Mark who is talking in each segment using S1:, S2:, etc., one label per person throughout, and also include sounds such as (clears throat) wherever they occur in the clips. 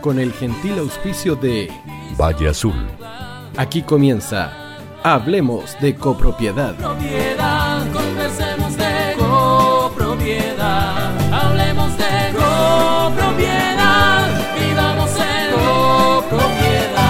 S1: con el gentil auspicio de
S2: Valle Azul.
S1: Aquí comienza Hablemos de copropiedad.
S3: Propiedad, conversemos de copropiedad. Hablemos de copropiedad. Vivamos en copropiedad.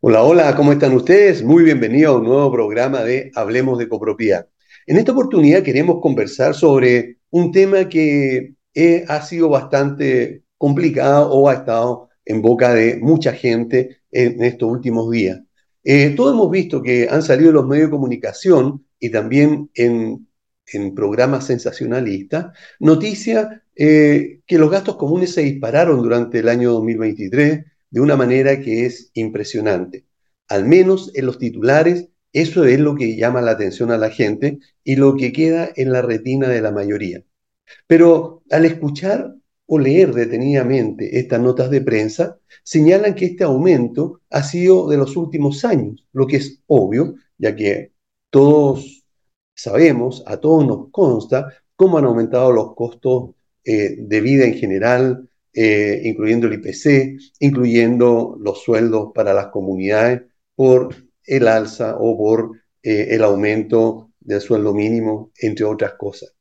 S4: Hola, hola, ¿cómo están ustedes? Muy bienvenidos a un nuevo programa de Hablemos de copropiedad. En esta oportunidad queremos conversar sobre un tema que eh, ha sido bastante complicado o ha estado en boca de mucha gente en estos últimos días. Eh, todos hemos visto que han salido los medios de comunicación y también en, en programas sensacionalistas noticias eh, que los gastos comunes se dispararon durante el año 2023 de una manera que es impresionante. Al menos en los titulares, eso es lo que llama la atención a la gente y lo que queda en la retina de la mayoría. Pero al escuchar o leer detenidamente estas notas de prensa, señalan que este aumento ha sido de los últimos años, lo que es obvio, ya que todos sabemos, a todos nos consta cómo han aumentado los costos eh, de vida en general, eh, incluyendo el IPC, incluyendo los sueldos para las comunidades por el alza o por eh, el aumento del sueldo mínimo, entre otras cosas.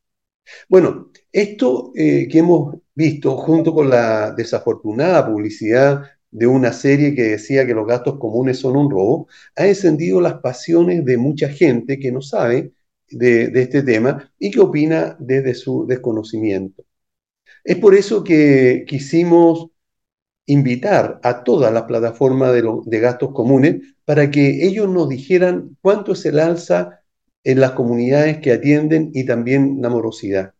S4: Bueno, esto que hemos visto junto con la desafortunada publicidad de una serie que decía que los gastos comunes son un robo, ha encendido las pasiones de mucha gente que no sabe de, este tema y que opina desde su desconocimiento. Es por eso que quisimos invitar a todas las plataformas de, de gastos comunes para que ellos nos dijeran cuánto es el alza en las comunidades que atienden y también la morosidad.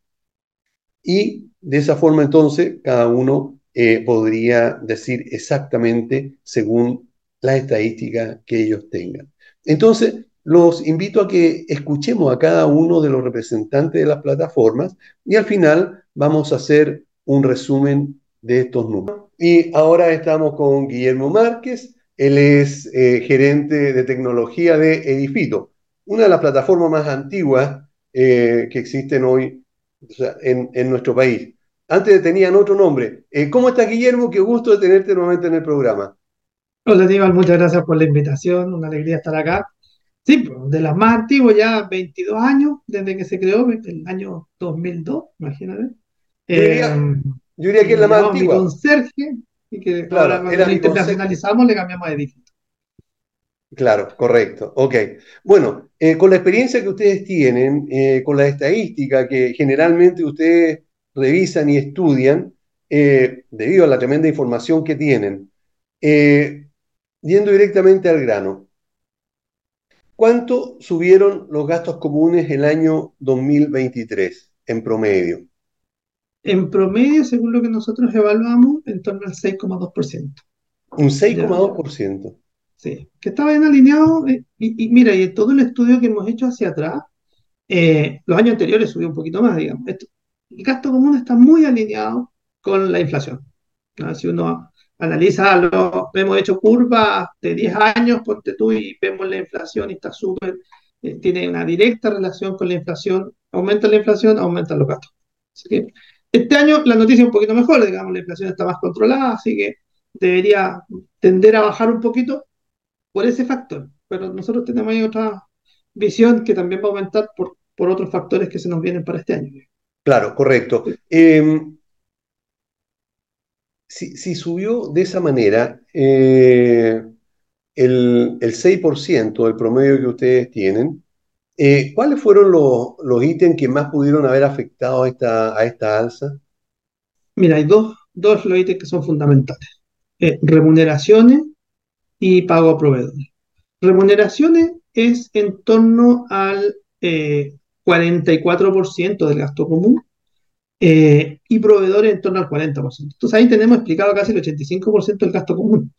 S4: Y de esa forma entonces cada uno eh, podría decir exactamente según la estadística que ellos tengan. Entonces, los invito a que escuchemos a cada uno de los representantes de las plataformas y al final vamos a hacer un resumen de estos números. Y ahora estamos con Guillermo Márquez, él es eh, gerente de tecnología de Edifito, una de las plataformas más antiguas eh, que existen hoy en, nuestro país. Antes tenían otro nombre. Eh, ¿Cómo estás, Guillermo? Qué gusto de tenerte nuevamente en el programa.
S5: Hola, Aníbal, muchas gracias por la invitación. Una alegría estar acá. Sí, de las más antiguas, ya 22 años desde que se creó, el año 2002, imagínate.
S4: Yo diría, eh, yo diría que es la más antigua.
S5: Mi conserje, y que claro, ahora internacionalizamos le cambiamos de edificio.
S4: Claro, correcto. Ok. Bueno, eh, con la experiencia que ustedes tienen, eh, con la estadística que generalmente ustedes revisan y estudian, eh, debido a la tremenda información que tienen, yendo directamente al grano, ¿cuánto subieron los gastos comunes el año 2023 en promedio?
S5: En promedio, según lo que nosotros evaluamos, en torno al 6,2%.
S4: Un 6,2%.
S5: Sí, que estaba bien alineado. Eh, y, mira, y todo el estudio que hemos hecho hacia atrás, eh, los años anteriores subió un poquito más, digamos. el gasto común está muy alineado con la inflación. Si uno analiza, lo, hemos hecho curvas de 10 años, ponte tú, y vemos la inflación y está súper, eh, tiene una directa relación con la inflación. Aumenta la inflación, aumentan los gastos. Este año la noticia es un poquito mejor, digamos, la inflación está más controlada, así que debería tender a bajar un poquito, por ese factor. Pero nosotros tenemos ahí otra visión que también va a aumentar por, por otros factores que se nos vienen para este año.
S4: Claro, correcto. Em, si, subió de esa manera eh, el, el, 6% del promedio que ustedes tienen, eh, ¿cuáles fueron los, los, ítems que más pudieron haber afectado a esta, a esta alza?
S5: Mira, hay dos, dos los ítems que son fundamentales. Eh, remuneraciones y pago a proveedores. Remuneraciones es en torno al 44% eh, del gasto común eh, y proveedores en torno al 40%. Entonces ahí tenemos explicado casi el 85% del gasto común.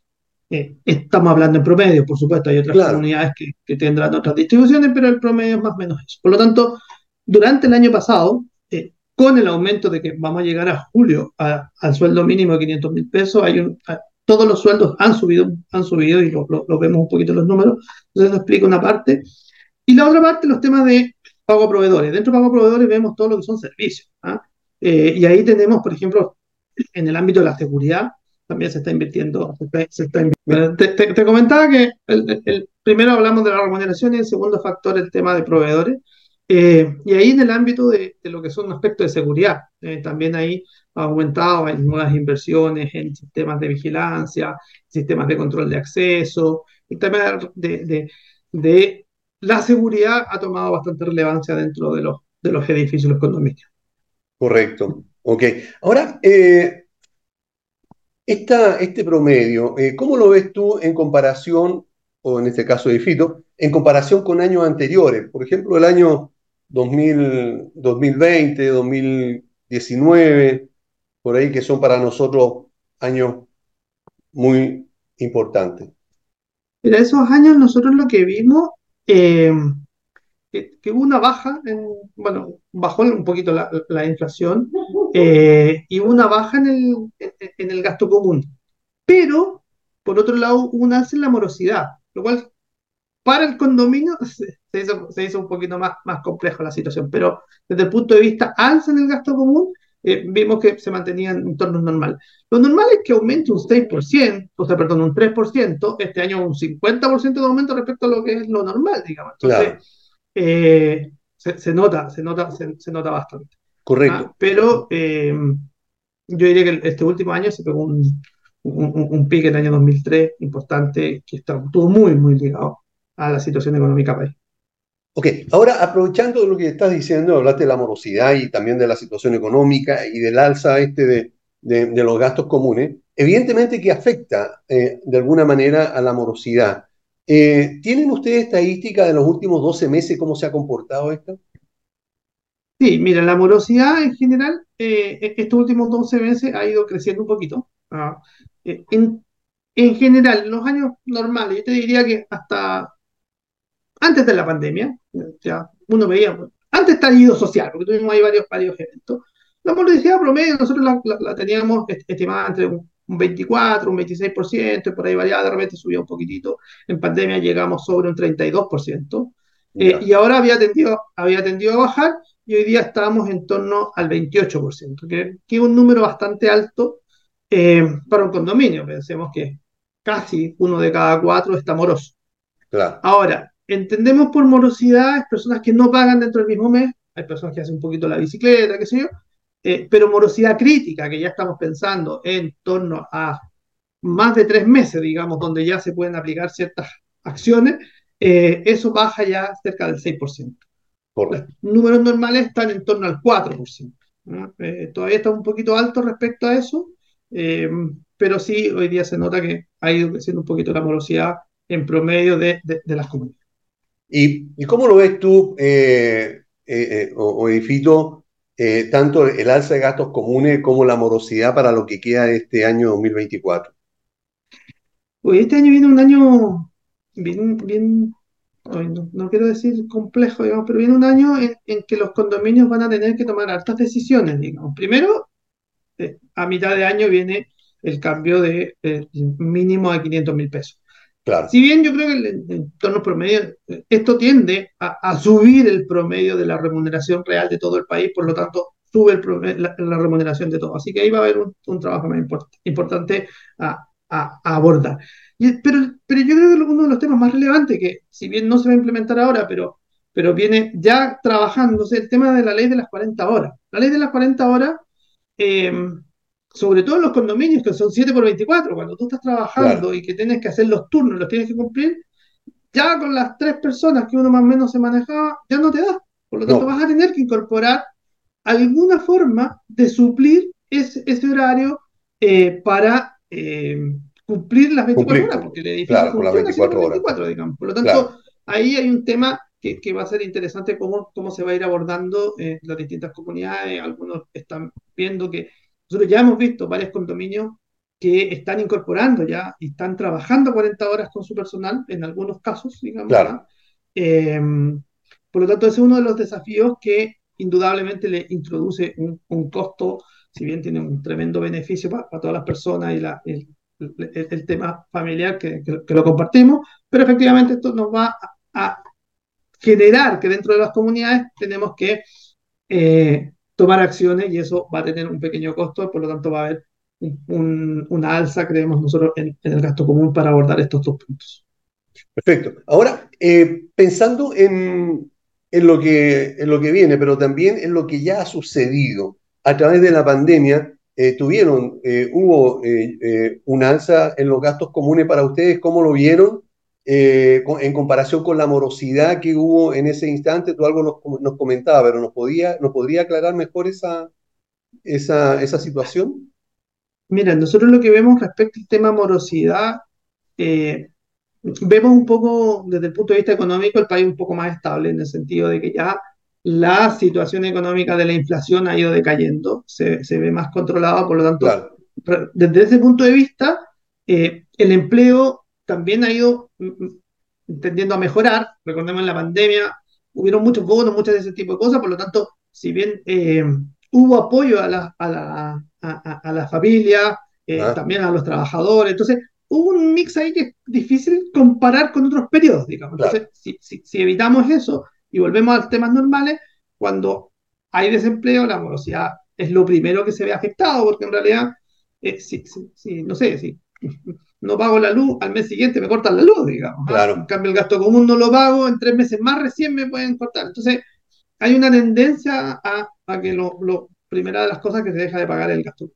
S5: Eh, estamos hablando en promedio, por supuesto, hay otras comunidades que, tendrán otras distribuciones, pero el promedio es más o menos eso. Por lo tanto, durante el año pasado, con el aumento de que vamos a llegar a julio al sueldo mínimo de 500 mil pesos, hay un, todos los sueldos han subido, han subido y lo, vemos un poquito en los números. Entonces, eso explica una parte. Y la otra parte, los temas de pago a proveedores. Dentro de pago a proveedores vemos todo lo que son servicios. ¿ah? Eh, y ahí tenemos, por ejemplo, en el ámbito de la seguridad también se está invirtiendo. Se está, se está invirtiendo. Te, te, te, comentaba que el, el, primero hablamos de la remuneración y el segundo factor el tema de proveedores. Eh, y ahí en el ámbito de, lo que son aspectos de seguridad, eh, también ahí ha aumentado, hay nuevas inversiones en sistemas de vigilancia, sistemas de control de acceso, el tema de, de, la seguridad ha tomado bastante relevancia dentro de los, de los edificios los condominios.
S4: Correcto. Ok. Ahora, eh, esta, este promedio, ¿cómo lo ves tú en comparación, o en este caso de en comparación con años anteriores? Por ejemplo, el año 2000, 2020, 2019, por ahí que son para nosotros años muy importantes.
S5: Mira, esos años nosotros lo que vimos, eh, que, hubo una baja, en, bueno, bajó un poquito la, la inflación eh, y hubo una baja en el, en el gasto común. Pero, por otro lado, hubo un alza en la morosidad, lo cual para el condominio (laughs) se, hizo, se hizo un poquito más, más complejo la situación. Pero desde el punto de vista alza en el gasto común, eh, vimos que se mantenía en entornos normal. Lo normal es que aumente un 6%, o sea, perdón, un 3%, este año un 50% de aumento respecto a lo que es lo normal, digamos. Entonces, claro. eh, se, se, nota, se nota, se, se nota bastante.
S4: Correcto.
S5: Ah, pero eh, yo diría que este último año se pegó un, un, un pique en el año 2003 importante que estuvo muy, muy ligado a la situación económica país.
S4: Ok, ahora aprovechando lo que estás diciendo, hablaste de la morosidad y también de la situación económica y del alza este de, de, los gastos comunes, evidentemente que afecta eh, de alguna manera a la morosidad. Eh, ¿Tienen ustedes estadística de los últimos 12 meses cómo se ha comportado esto?
S5: Sí, mira, la morosidad en general, eh, estos últimos 12 meses ha ido creciendo un poquito. Ah, en, en general, en los años normales, yo te diría que hasta antes de la pandemia, ya uno veía, antes estallido social, porque tuvimos ahí varios, varios eventos, la morosidad promedio nosotros la, la, la, teníamos estimada entre un 24, un 26%, por ahí variaba, de repente subía un poquitito, en pandemia llegamos sobre un 32%, eh, y ahora había tendido, había tendido a bajar, y hoy día estamos en torno al 28%, que, que es un número bastante alto eh, para un condominio, pensemos que casi uno de cada cuatro está moroso.
S4: Claro.
S5: Ahora, entendemos por morosidad es personas que no pagan dentro del mismo mes, hay personas que hacen un poquito la bicicleta, qué sé yo, eh, pero morosidad crítica, que ya estamos pensando en torno a más de tres meses, digamos, donde ya se pueden aplicar ciertas acciones, eh, eso baja ya cerca del 6%. Los números normales están en torno al 4%. ¿no? Eh, todavía está un poquito alto respecto a eso, pero sí, hoy día se nota que ha ido creciendo un poquito la morosidad en promedio de, de, de las comunidades.
S4: ¿Y, ¿Y, cómo lo ves tú, eh, eh, o, o Edifito, eh, tanto el alza de gastos comunes como la morosidad para lo que queda de este año 2024?
S5: Pues este año viene un año bien, bien no, quiero decir complejo, digamos, pero viene un año en, que los condominios van a tener que tomar hartas decisiones, digamos. Primero, a mitad de año viene el cambio de mínimo de 500 mil pesos.
S4: Claro.
S5: Si bien yo creo que el entorno promedio, esto tiende a, a, subir el promedio de la remuneración real de todo el país, por lo tanto, sube el promedio, la, la, remuneración de todo. Así que ahí va a haber un, un trabajo más import, importante a, a, a abordar. Y, pero, pero yo creo que uno de los temas más relevantes, que si bien no se va a implementar ahora, pero, pero viene ya trabajándose, el tema de la ley de las 40 horas. La ley de las 40 horas. Eh, sobre todo en los condominios que son 7 por 24, cuando tú estás trabajando claro. y que tienes que hacer los turnos, los tienes que cumplir, ya con las tres personas que uno más o menos se manejaba, ya no te da. Por lo tanto, no. vas a tener que incorporar alguna forma de suplir ese, ese horario eh, para eh, cumplir las 24 cumplir. horas, porque el edificio
S4: claro,
S5: funciona
S4: las 24 horas.
S5: 24, digamos. Por lo tanto, claro. ahí hay un tema que, que, va a ser interesante cómo, cómo se va a ir abordando en las distintas comunidades. Algunos están viendo que nosotros ya hemos visto varios condominios que están incorporando ya y están trabajando 40 horas con su personal, en algunos casos, digamos.
S4: Claro.
S5: Eh, por lo tanto, ese es uno de los desafíos que indudablemente le introduce un, un costo, si bien tiene un tremendo beneficio para, para todas las personas y la, el, el, el, tema familiar que, que, que, lo compartimos, pero efectivamente esto nos va a, a, generar que dentro de las comunidades tenemos que eh, tomar acciones y eso va a tener un pequeño costo, por lo tanto va a haber un- un- una alza, creemos nosotros, en, el gasto común para abordar estos dos puntos.
S4: Perfecto. Ahora, eh, pensando en, lo que, en lo que viene, pero también en lo que ya ha sucedido a través de la pandemia, eh, tuvieron, eh, hubo una alza en los gastos comunes para ustedes, ¿cómo lo vieron? Eh, en comparación con la morosidad que hubo en ese instante, tú algo nos, nos comentaba, pero ¿nos podía, nos podría aclarar mejor esa, esa, esa situación?
S5: Mira, nosotros lo que vemos respecto al tema morosidad, eh, vemos un poco desde el punto de vista económico el país un poco más estable en el sentido de que ya la situación económica de la inflación ha ido decayendo, se, se ve más controlada, por lo tanto,
S4: Claro,
S5: desde ese punto de vista, eh, el empleo también ha ido mm, mm, tendiendo a mejorar. Recordemos en la pandemia, hubieron muchos bonos, muchas de ese tipo de cosas, por lo tanto, si bien eh, hubo apoyo a la, a la, a, la familia, eh,
S4: ah,
S5: también a los trabajadores, entonces hubo un mix ahí que es difícil comparar con otros periodos, digamos.
S4: claro,
S5: Entonces, si, si, si evitamos eso y volvemos a temas normales, cuando hay desempleo, la morosidad es lo primero que se ve afectado, porque en realidad, eh, si, si- si- no sé, si no pago la luz, al mes siguiente me cortan la luz, digamos. ¿ah? En
S4: claro,
S5: cambio, el gasto común no lo pago, en tres meses más recién me pueden cortar. Entonces, hay una tendencia a, a que lo, lo- primera de las cosas que se deja de pagar el gasto.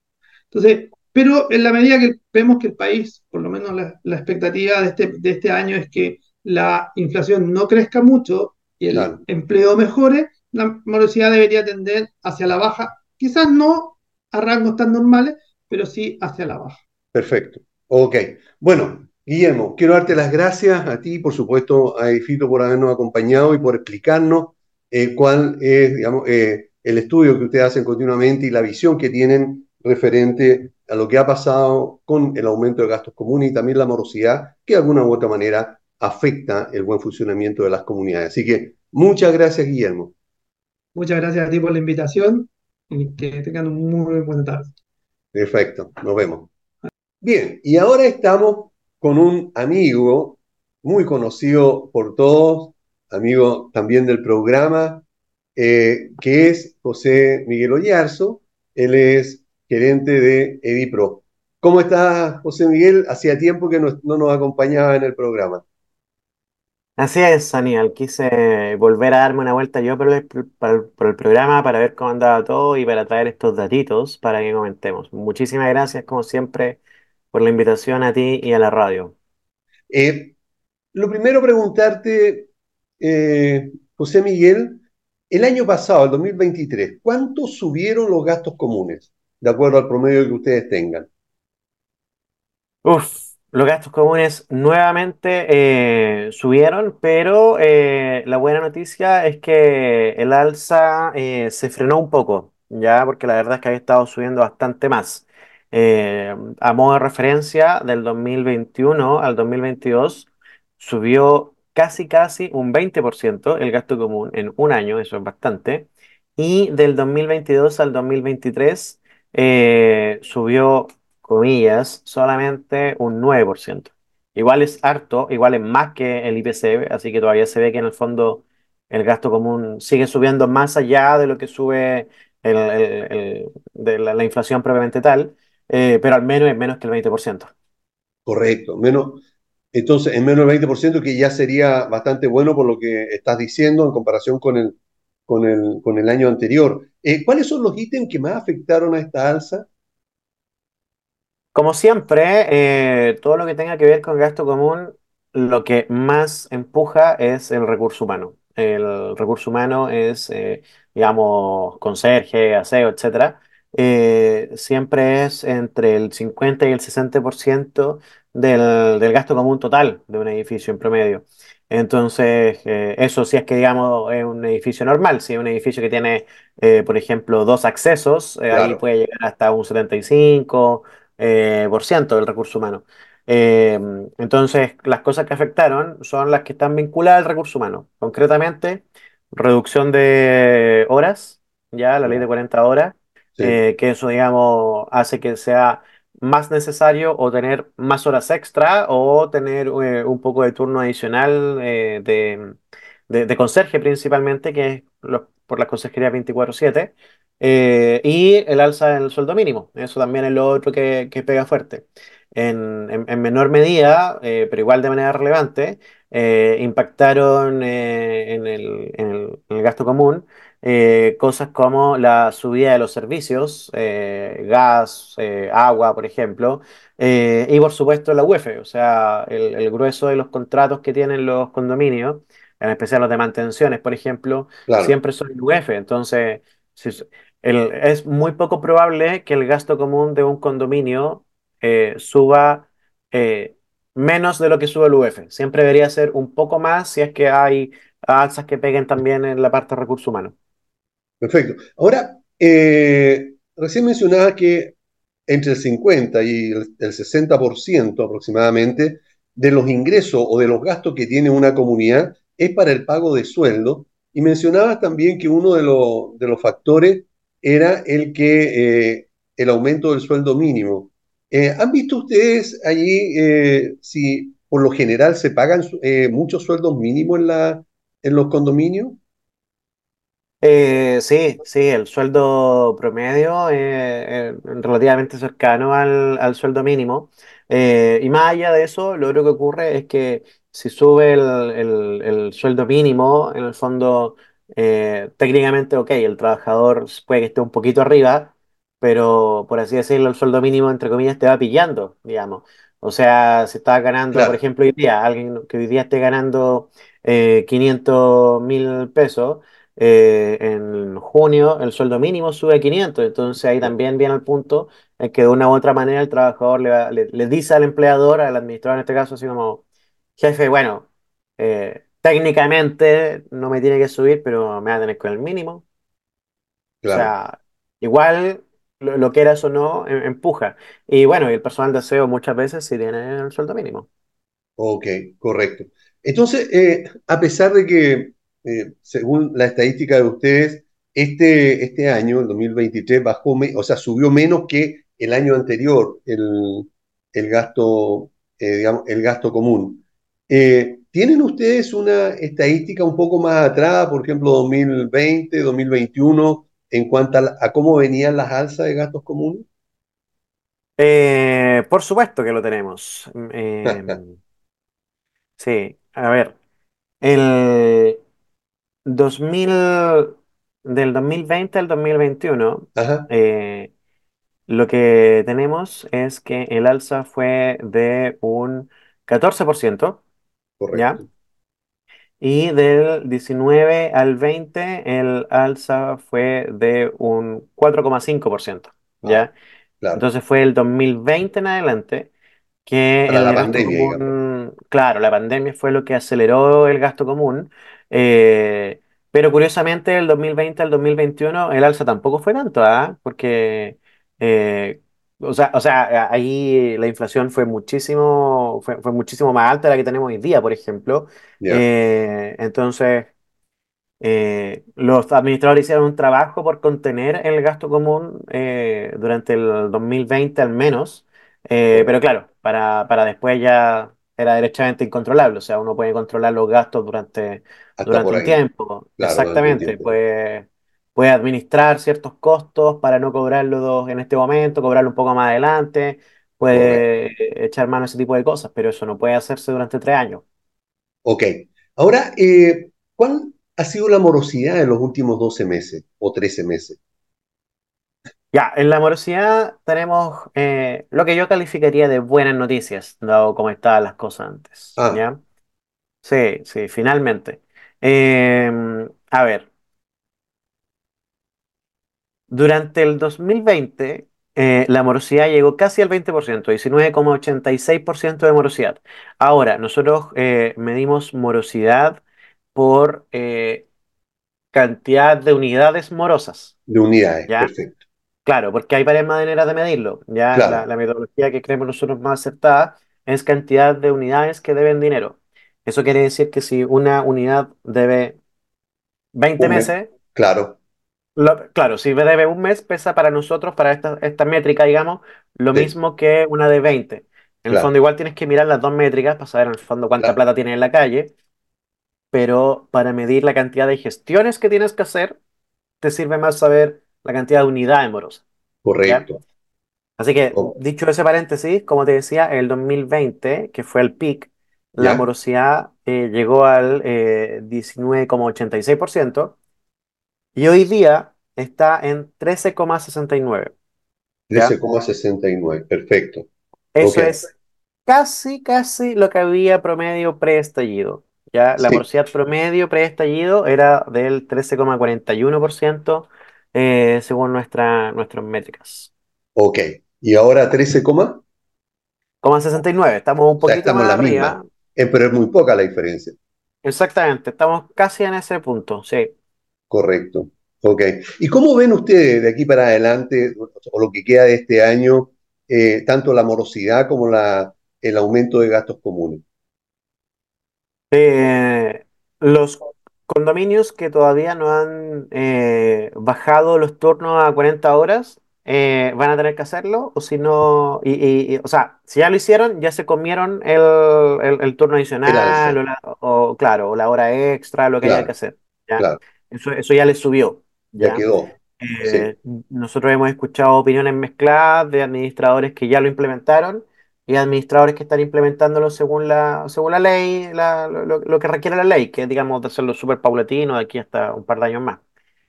S5: Entonces, pero en la medida que vemos que el país, por lo menos la, la expectativa de este, de este año es que la inflación no crezca mucho y el
S4: claro.
S5: empleo mejore, la morosidad debería tender hacia la baja, quizás no a rangos tan normales, pero sí hacia la baja.
S4: Perfecto. Ok. Bueno, Guillermo, quiero darte las gracias a ti, por supuesto, a Edifito por habernos acompañado y por explicarnos eh, cuál es, digamos, eh, el estudio que ustedes hacen continuamente y la visión que tienen referente a lo que ha pasado con el aumento de gastos comunes y también la morosidad, que de alguna u otra manera afecta el buen funcionamiento de las comunidades. Así que muchas gracias, Guillermo.
S5: Muchas gracias a ti por la invitación y que tengan una muy buena tarde.
S4: Perfecto, nos vemos. Bien, y ahora estamos con un amigo muy conocido por todos, amigo también del programa, eh, que es José Miguel Oyarzo. Él es gerente de Edipro. ¿Cómo estás, José Miguel? Hacía tiempo que no, no nos acompañaba en el programa.
S2: Así es, Aníbal. Quise volver a darme una vuelta yo por el, el programa para ver cómo andaba todo y para traer estos datitos para que comentemos. Muchísimas gracias, como siempre, por la invitación a ti y a la radio.
S4: Eh, lo primero preguntarte, eh, José Miguel, el año pasado, el 2023, ¿cuánto subieron los gastos comunes, de acuerdo al promedio que ustedes tengan?
S2: Uf, los gastos comunes nuevamente eh, subieron, pero eh, la buena noticia es que el alza eh, se frenó un poco, ya, porque la verdad es que había estado subiendo bastante más. Eh, a modo de referencia, del 2021 al 2022 subió casi, casi un 20% el gasto común en un año, eso es bastante, y del 2022 al 2023 eh, subió comillas, solamente un 9%. Igual es harto, igual es más que el IPC, así que todavía se ve que en el fondo el gasto común sigue subiendo más allá de lo que sube de la, la inflación propiamente tal, eh, pero al menos es menos que el 20%.
S4: Correcto, menos, entonces en menos del 20%, que ya sería bastante bueno por lo que estás diciendo en comparación con el, con el, con el año anterior. Eh, ¿cuáles son los ítems que más afectaron a esta alza?
S2: Como siempre, eh, todo lo que tenga que ver con gasto común, lo que más empuja es el recurso humano. El recurso humano es, eh, digamos, conserje, aseo, etcétera. Eh, siempre es entre el 50 y el 60% del, del gasto común total de un edificio en promedio. Entonces, eh, eso sí es que, digamos, es un edificio normal. Si es un edificio que tiene, eh, por ejemplo, dos accesos, eh, ahí puede llegar hasta un 75 eh, por ciento del recurso humano. Entonces, las cosas que afectaron son las que están vinculadas al recurso humano. Concretamente, reducción de horas, ya la ley de
S4: ya,
S2: 40 horas, eh, que eso, digamos, hace que sea más necesario o tener más horas extra o tener eh, un poco de turno adicional eh, de, de, conserje principalmente, que es lo- por la consejería 24/7. Eh, y el alza en el sueldo mínimo. Eso también es lo otro que, pega fuerte. En, en- en menor medida, pero igual de manera relevante, impactaron en el, el- en el gasto común eh, cosas como la subida de los servicios, eh, gas, eh, agua, por ejemplo, eh, y por supuesto la UEF, o sea, el, el grueso de los contratos que tienen los condominios, en especial los de mantenciones, por ejemplo,
S4: Claro,
S2: siempre son UEF. Entonces, si s- el- es muy poco probable que el gasto común de un condominio suba menos de lo que sube el UF. Siempre debería ser un poco más si es que hay alzas que peguen también en la parte de recursos humanos.
S4: Perfecto. Ahora, eh, recién mencionaba que entre el 50 y el, el 60% aproximadamente de los ingresos o de los gastos que tiene una comunidad es para el pago de sueldo. Y mencionabas también que uno de, los factores era el que eh, el aumento del sueldo mínimo. Eh, ¿han visto ustedes allí si por lo general se pagan muchos sueldos mínimos en los condominios?
S2: Eh, sí, sí, el sueldo promedio eh, eh, relativamente cercano al, al sueldo mínimo. Eh, y más allá de eso, lo otro que ocurre es que si sube el, el- el sueldo mínimo, en el fondo, eh, técnicamente, ok, el trabajador puede que esté un poquito arriba, pero por así decirlo, el sueldo mínimo, entre comillas, te va pillando, digamos. O sea, si estás ganando, por ejemplo, hoy día, alguien que hoy día esté ganando eh, 500 mil pesos eh, en junio el sueldo mínimo sube a 500, entonces ahí también viene el punto en que de una u otra manera el trabajador le, va- le- le dice al empleador, al administrador en este caso, así como, jefe, bueno, eh, técnicamente no me tiene que subir, pero me va a tener con el mínimo. O sea, igual lo, lo quieras o no, em- empuja. Y bueno, el personal de aseo muchas veces sí tiene el sueldo mínimo.
S4: Ok, correcto. Entonces, eh, a pesar de que, eh, según la estadística de ustedes, este, este año, el 2023, bajó, o sea, subió menos que el año anterior el, el gasto, eh, digamos, el gasto común. Eh, ¿tienen ustedes una estadística un poco más atrás, por ejemplo, 2020, 2021, en cuanto a, la- a cómo venían las alzas de gastos comunes?
S2: Eh, por supuesto que lo tenemos. (laughs) Em, sí, a ver. El 2000, del 2020 al 2021,
S4: Ajá,
S2: eh, lo que tenemos es que el alza fue de un 14%, ¿ya?
S4: correcto.
S2: Y del 19 al 20 el alza fue de un 4,5%,
S4: Ah,
S2: ¿ya?
S4: claro.
S2: Entonces fue el 2020 en adelante que
S4: Para la
S2: gasto
S4: pandemia, digamos.
S2: común, claro, la pandemia fue lo que aceleró el gasto común, eh, pero curiosamente el 2020 al 2021 el alza tampoco fue tanto, ¿ah? Porque, eh, o sea, o sea, ahí la inflación fue muchísimo, fue, fue muchísimo más alta de la que tenemos hoy día, por ejemplo. Eh, entonces... Eh, los administradores hicieron un trabajo por contener el gasto común durante el 2020 al menos, pero claro, para, para después ya era derechamente incontrolable, o sea, uno puede controlar los gastos durante,
S4: Hasta
S2: durante un tiempo,
S4: Claro,
S2: exactamente,
S4: tiempo.
S2: puede, puede administrar ciertos costos para no cobrarlos en este momento, cobrarlo un poco más adelante,
S4: Correcto.
S2: puede echar mano a ese tipo de cosas, pero eso no puede hacerse durante tres años.
S4: Ok. Ahora, eh, ¿cuál ha sido la morosidad en los últimos 12 meses o 13 meses?
S2: Ya, en la morosidad tenemos eh, lo que yo calificaría de buenas noticias, dado cómo estaban las cosas antes,
S4: Ah,
S2: ¿ya? Sí, sí, finalmente. Eh, a ver, durante el 2020 eh, la morosidad llegó casi al 20%, 19,86% de morosidad. Ahora, nosotros eh, medimos morosidad por eh, cantidad de unidades morosas,
S4: de unidades,
S2: ¿ya?
S4: perfecto.
S2: Claro, porque hay varias maneras de medirlo. Ya la,
S4: Claro,
S2: la metodología que creemos nosotros más acertada es cantidad de unidades que deben dinero. Eso quiere decir que si una unidad debe 20
S4: un mes,
S2: meses,
S4: claro,
S2: lo- claro, si debe un mes, pesa para nosotros, para esta, esta métrica, digamos, lo
S4: sí,
S2: mismo que una de 20. En el fondo, igual tienes que mirar las dos métricas para saber en el fondo cuánta
S4: claro,
S2: plata tienes en la calle, pero para medir la cantidad de gestiones que tienes que hacer, te sirve más saber la cantidad de unidades morosas.
S4: Correcto.
S2: Así que,
S4: Oh.
S2: dicho ese paréntesis, como te decía, el 2020, que fue el peak, la
S4: ¿Ya?
S2: morosidad eh, llegó al eh, 19,86% y hoy día está en 13,69%. ¿ya?
S4: 13,69. Perfecto.
S2: Eso es casi, casi lo que había promedio preestallido. Ya, la
S4: Sí.
S2: morosidad promedio preestallido era del 13,41% eh, según nuestra, nuestras métricas.
S4: Ok. Y ahora 13, coma.
S2: Como 69, estamos un
S4: O sea,
S2: poquito
S4: estamos
S2: más
S4: en la misma. Eh, pero es muy poca la diferencia.
S2: Exactamente, estamos casi en ese punto, sí.
S4: Correcto. Ok. ¿Y cómo ven ustedes de aquí para adelante, o lo que queda de este año, eh, tanto la morosidad como la, el aumento de gastos comunes?
S2: Eh, los condominios que todavía no han eh, bajado los turnos a 40 horas eh, van a tener que hacerlo, o si no, y, y- y- o sea, si ya lo hicieron, ya se comieron el, el- el turno adicional, o, la- o, claro, o la hora extra, lo que haya que hacer, ¿ya?
S4: claro.
S2: Eso, eso ya les subió,
S4: Ya
S2: ¿ya?
S4: quedó. Sí,
S2: Eh, nosotros hemos escuchado opiniones mezcladas de administradores que ya lo implementaron y administradores que están implementándolo según la, según la ley, la- lo, que requiere la ley, que es, digamos, de hacerlo súper paulatino de aquí hasta un par de años más.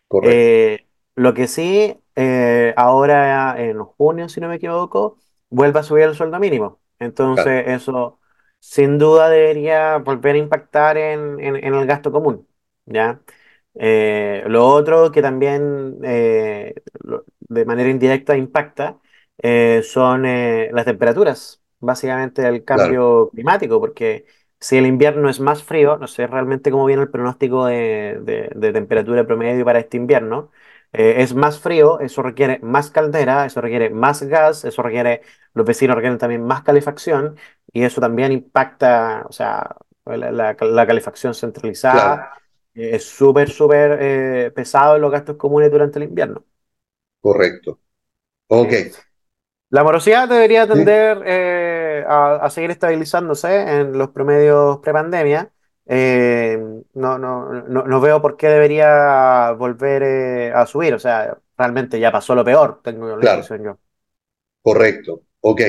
S4: correcto.
S2: Eh, lo que sí, eh, ahora en junio, si no me equivoco, vuelve a subir el sueldo mínimo.
S4: Claro,
S2: Entonces, eso sin duda debería volver a impactar en, en- en el gasto común, ¿ya? Eh, lo otro que también lo- de manera indirecta impacta son las temperaturas, básicamente el
S4: claro,
S2: cambio climático, porque si el invierno es más frío, no sé realmente cómo viene el pronóstico de, de- de temperatura promedio para este invierno, eh, es más frío, eso requiere más caldera, eso requiere más gas, eso requiere, los vecinos requieren también más calefacción y eso también impacta, o sea, la, la- la calefacción
S4: claro,
S2: centralizada eh, es súper, súper eh, pesado en los gastos comunes durante el invierno.
S4: correcto. Ok.
S2: La morosidad debería
S4: Sí,
S2: tender eh, a, a seguir estabilizándose en los promedios prepandemia. Eh, no, no, no, no veo por qué debería volver eh, a subir. O sea, realmente ya pasó lo peor, tengo la
S4: claro.
S2: impresión yo.
S4: Correcto, ok.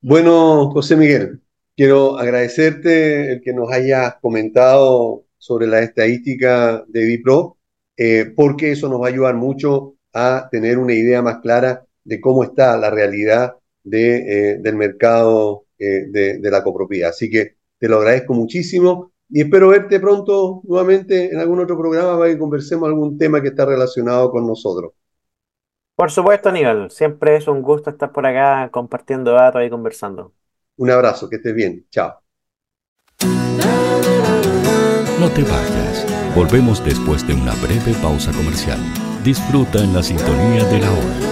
S4: Bueno, José Miguel, quiero agradecerte el que nos hayas comentado sobre la estadística de Bipro, eh, porque eso nos va a ayudar mucho a tener una idea más clara de cómo está la realidad de, eh, del mercado eh, de, de la copropiedad. Así que te lo agradezco muchísimo y espero verte pronto nuevamente en algún otro programa para que conversemos algún tema que está relacionado con nosotros.
S2: Por supuesto, Aníbal, siempre es un gusto estar por acá compartiendo datos y conversando.
S4: Un abrazo, que estés bien. Chao.
S6: No te vayas. Volvemos después de una breve pausa comercial. Disfruta en la sintonía de la hora.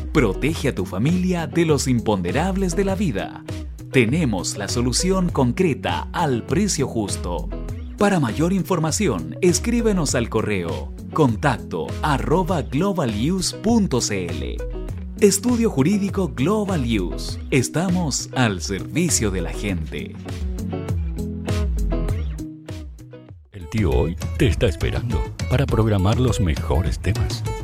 S7: Protege a tu familia de los imponderables de la vida. Tenemos la solución concreta al precio justo. Para mayor información, escríbenos al correo contacto. Estudio Jurídico Global Use. Estamos al servicio de la gente.
S6: El tío hoy te está esperando para programar los mejores temas.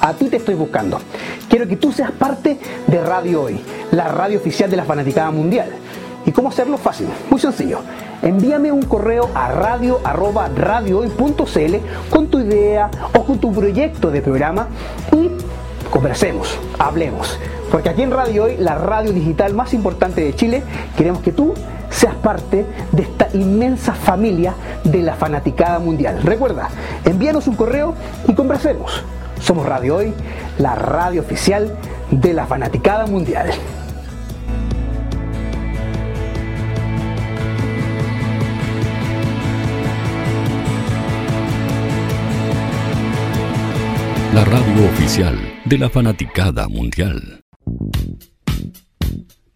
S8: a ti te estoy buscando. Quiero que tú seas parte de Radio Hoy, la radio oficial de la fanaticada mundial. ¿Y cómo hacerlo? Fácil, muy sencillo. Envíame un correo a radio arroba radiohoy.cl con tu idea o con tu proyecto de programa y conversemos, hablemos. Porque aquí en Radio Hoy, la radio digital más importante de Chile, queremos que tú seas parte de esta inmensa familia de la fanaticada mundial. Recuerda, envíanos un correo y conversemos. Somos Radio Hoy, la radio oficial de la fanaticada mundial.
S6: La radio oficial de la fanaticada mundial.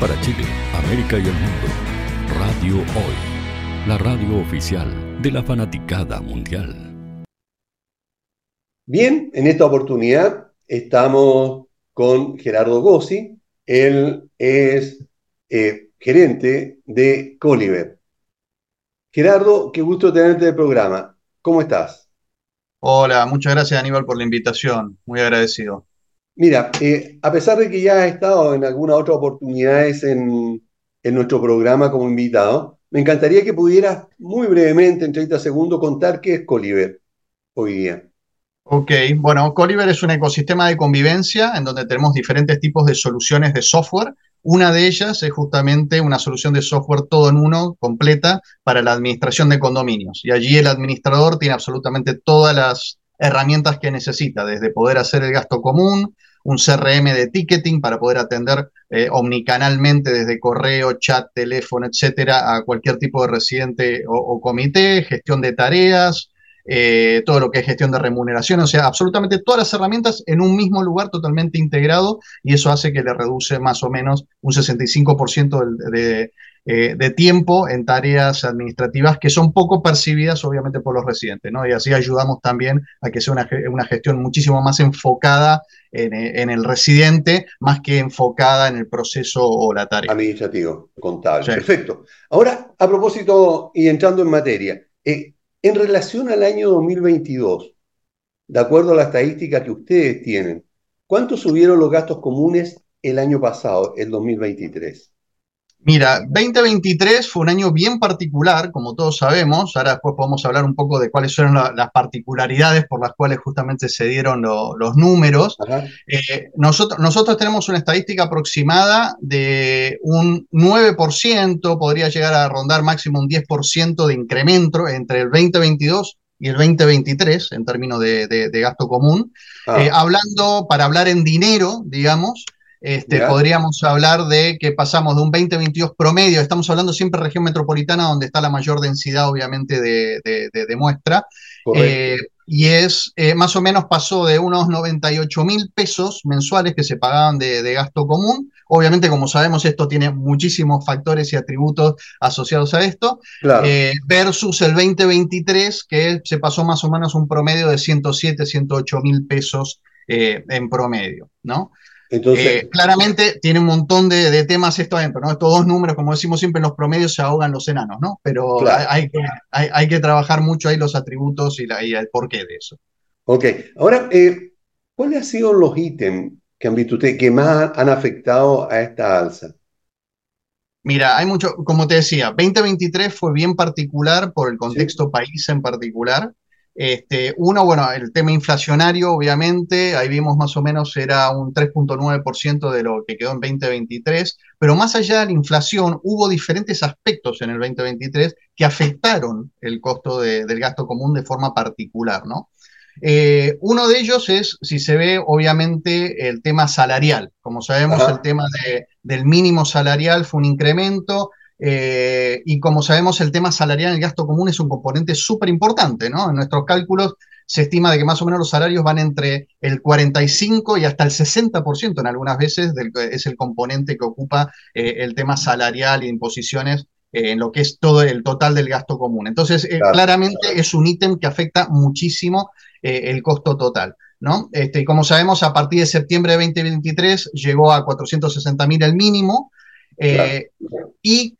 S6: Para Chile, América y el mundo, Radio Hoy, la radio oficial de la fanaticada mundial.
S4: Bien, en esta oportunidad estamos con Gerardo Gossi. Él es eh, gerente de Coliver. Gerardo, qué gusto tenerte en el programa. ¿Cómo estás?
S9: Hola, muchas gracias Aníbal por la invitación. Muy agradecido.
S4: Mira, eh, a pesar de que ya has estado en algunas otras oportunidades en, en, nuestro programa como invitado, me encantaría que pudieras muy brevemente, en 30 segundos, contar qué es Coliver hoy día.
S9: Ok, bueno, Coliver es un ecosistema de convivencia en donde tenemos diferentes tipos de soluciones de software. Una de ellas es justamente una solución de software todo en uno, completa, para la administración de condominios. Y allí el administrador tiene absolutamente todas las herramientas que necesita, desde poder hacer el gasto común, un CRM de ticketing para poder atender eh, omnicanalmente desde correo, chat, teléfono, etcétera, a cualquier tipo de residente o, comité, gestión de tareas, eh, todo lo que es gestión de remuneración, o sea, absolutamente todas las herramientas en un mismo lugar totalmente integrado y eso hace que le reduce más o menos un 65% de, de eh, de tiempo en tareas administrativas que son poco percibidas obviamente por los residentes, ¿no? Y así ayudamos también a que sea una, gestión muchísimo más enfocada en, el residente, más que enfocada en el proceso o la tarea.
S4: Administrativo, contable. Perfecto. Ahora, a propósito y entrando en materia, eh, en relación al año 2022, de acuerdo a la estadística que ustedes tienen, ¿cuánto subieron los gastos comunes el año pasado, el 2023?
S9: Mira, 2023 fue un año bien particular, como todos sabemos. Ahora después podemos hablar un poco de cuáles fueron las particularidades por las cuales justamente se dieron los números. Eh, nosotros, nosotros tenemos una estadística aproximada de un 9%, podría llegar a rondar máximo un 10% de incremento entre el 2022 y el 2023 en términos de, gasto común. Ah. Eh, hablando, para hablar en dinero, digamos, este, podríamos hablar de que pasamos de un 2022 promedio, estamos hablando siempre de región metropolitana donde está la mayor densidad obviamente de, muestra, eh, y es eh, más o menos pasó de unos 98 mil pesos mensuales que se pagaban de, gasto común, obviamente como sabemos esto tiene muchísimos factores y atributos asociados a esto, eh, versus el 2023 que se pasó más o menos un promedio de 107, 108 mil pesos en promedio, ¿no? Entonces, eh, claramente tiene un montón de, temas esto adentro, ¿no? Estos dos números, como decimos siempre, en los promedios se ahogan los enanos, ¿no? Pero hay, que, hay, que trabajar mucho ahí los atributos y, la, el porqué de eso.
S4: Ok, ahora, eh, ¿cuáles han sido los ítems que han visto ustedes que más han afectado a esta alza?
S9: Mira, hay mucho, como te decía, 2023 fue bien particular por el contexto país en particular. Este, uno, bueno, el tema inflacionario, obviamente, ahí vimos más o menos era un 3.9% de lo que quedó en 2023, pero más allá de la inflación, hubo diferentes aspectos en el 2023 que afectaron el costo del gasto común de forma particular, ¿no? Eh, uno de ellos es, si se ve, obviamente, el tema salarial. Como sabemos, el tema del mínimo salarial fue un incremento, eh, y como sabemos, el tema salarial en el gasto común es un componente súper importante, ¿no? En nuestros cálculos se estima de que más o menos los salarios van entre el 45 y hasta el 60% en algunas veces es el componente que ocupa eh, el tema salarial e imposiciones eh, en lo que es todo el total del gasto común. Entonces, claramente es un ítem que afecta muchísimo el costo total. ¿no? Este, y como sabemos, a partir de septiembre de 2023 llegó a 460 mil el mínimo. Y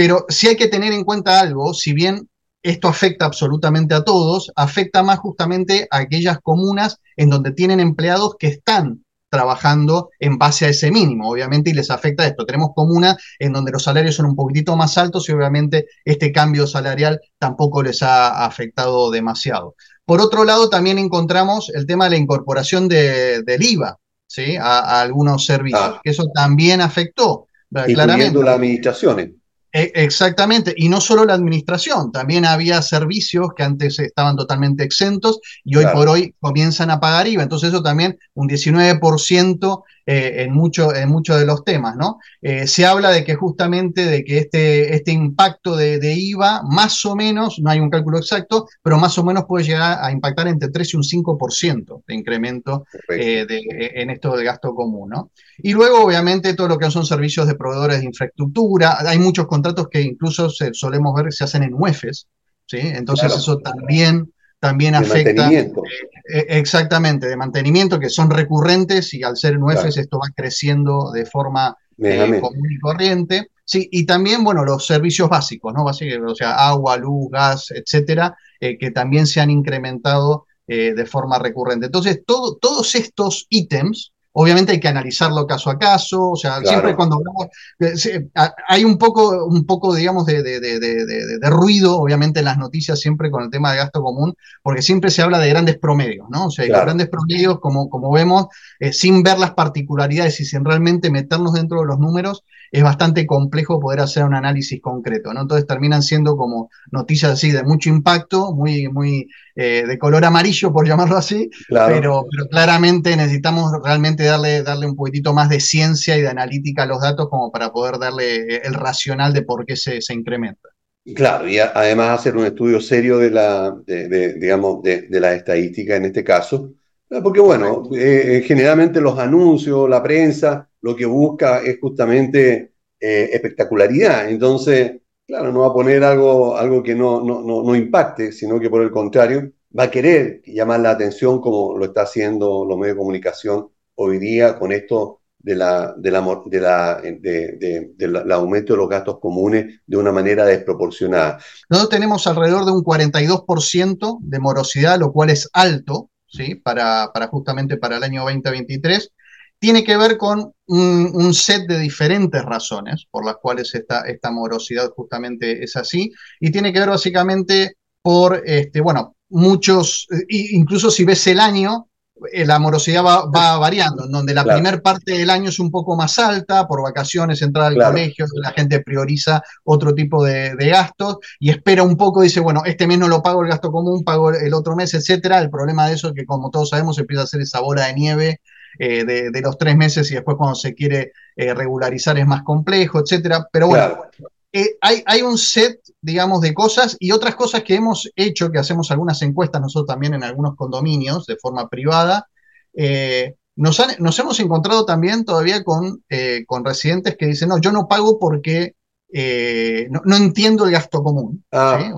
S9: pero sí hay que tener en cuenta algo, si bien esto afecta absolutamente a todos, afecta más justamente a aquellas comunas en donde tienen empleados que están trabajando en base a ese mínimo, obviamente, y les afecta esto. Tenemos comunas en donde los salarios son un poquitito más altos y obviamente este cambio salarial tampoco les ha afectado demasiado. Por otro lado, también encontramos el tema de la incorporación del IVA ¿sí? a, algunos servicios, ah. que eso también afectó.
S4: Claramente. las administraciones.
S9: E, exactamente, y no solo la administración, también había servicios que antes estaban totalmente exentos y hoy por hoy comienzan a pagar IVA. Entonces eso también, un 19% eh, en muchos en mucho de los temas, ¿no? Eh, se habla de que justamente de que este, este impacto de, IVA, más o menos, no hay un cálculo exacto, pero más o menos puede llegar a impactar entre 3 y un 5% de incremento eh, en esto de gasto común, ¿no? Y luego, obviamente, todo lo que son servicios de proveedores de infraestructura, hay muchos contratos que incluso solemos ver que se hacen en UEFs, ¿sí? Entonces eso también también afecta. Eh, eh, exactamente, de mantenimiento, que son recurrentes y al ser nueces esto va creciendo de forma eh, común y corriente. Sí, y también, bueno, los servicios básicos, ¿no? O sea, agua, luz, gas, etcétera, que también se han incrementado de forma recurrente. Entonces, todo, todos estos ítems Obviamente hay que analizarlo caso a caso, o sea, siempre cuando hablamos, hay un poco, un poco digamos, de, ruido, obviamente, en las noticias siempre con el tema de gasto común, porque siempre se habla de grandes promedios, ¿no? O sea, grandes promedios, como, como vemos, eh, sin ver las particularidades y sin realmente meternos dentro de los números, es bastante complejo poder hacer un análisis concreto, ¿no? Entonces terminan siendo como noticias así de mucho impacto, muy, muy eh, de color amarillo, por llamarlo así, pero, pero, claramente necesitamos realmente darle, darle un poquitito más de ciencia y de analítica a los datos como para poder darle el racional de por qué se, se incrementa.
S4: Claro, y además hacer un estudio serio de la, de, digamos, de, la estadística en este caso, porque bueno, eh, generalmente los anuncios, la prensa, lo que busca es justamente eh, espectacularidad. Entonces, claro, no va a poner algo, algo que no, no, no, impacte, sino que por el contrario, va a querer llamar la atención como lo está haciendo los medios de comunicación hoy día con esto de la, de la, de la, de, del aumento de los gastos comunes de una manera desproporcionada.
S9: Nosotros tenemos alrededor de un 42% de morosidad, lo cual es alto, ¿sí? Para, para justamente para el año 2023 tiene que ver con un, set de diferentes razones por las cuales esta, esta morosidad justamente es así, y tiene que ver básicamente por, este, bueno, muchos, incluso si ves el año, eh, la morosidad va, variando, en donde la primera parte del año es un poco más alta, por vacaciones, entrada al colegio, la gente prioriza otro tipo de, gastos y espera un poco, dice, bueno, este mes no lo pago el gasto común, pago el otro mes, etcétera. El problema de eso es que, como todos sabemos, empieza a hacer esa bola de nieve eh, de, los tres meses y después cuando se quiere eh, regularizar es más complejo, etcétera. Pero bueno, eh, hay, un set, digamos, de cosas y otras cosas que hemos hecho, que hacemos algunas encuestas nosotros también en algunos condominios de forma privada. nos, nos, hemos encontrado también todavía con, con residentes que dicen, no, yo no pago porque eh, no, entiendo el gasto común.
S4: Ah,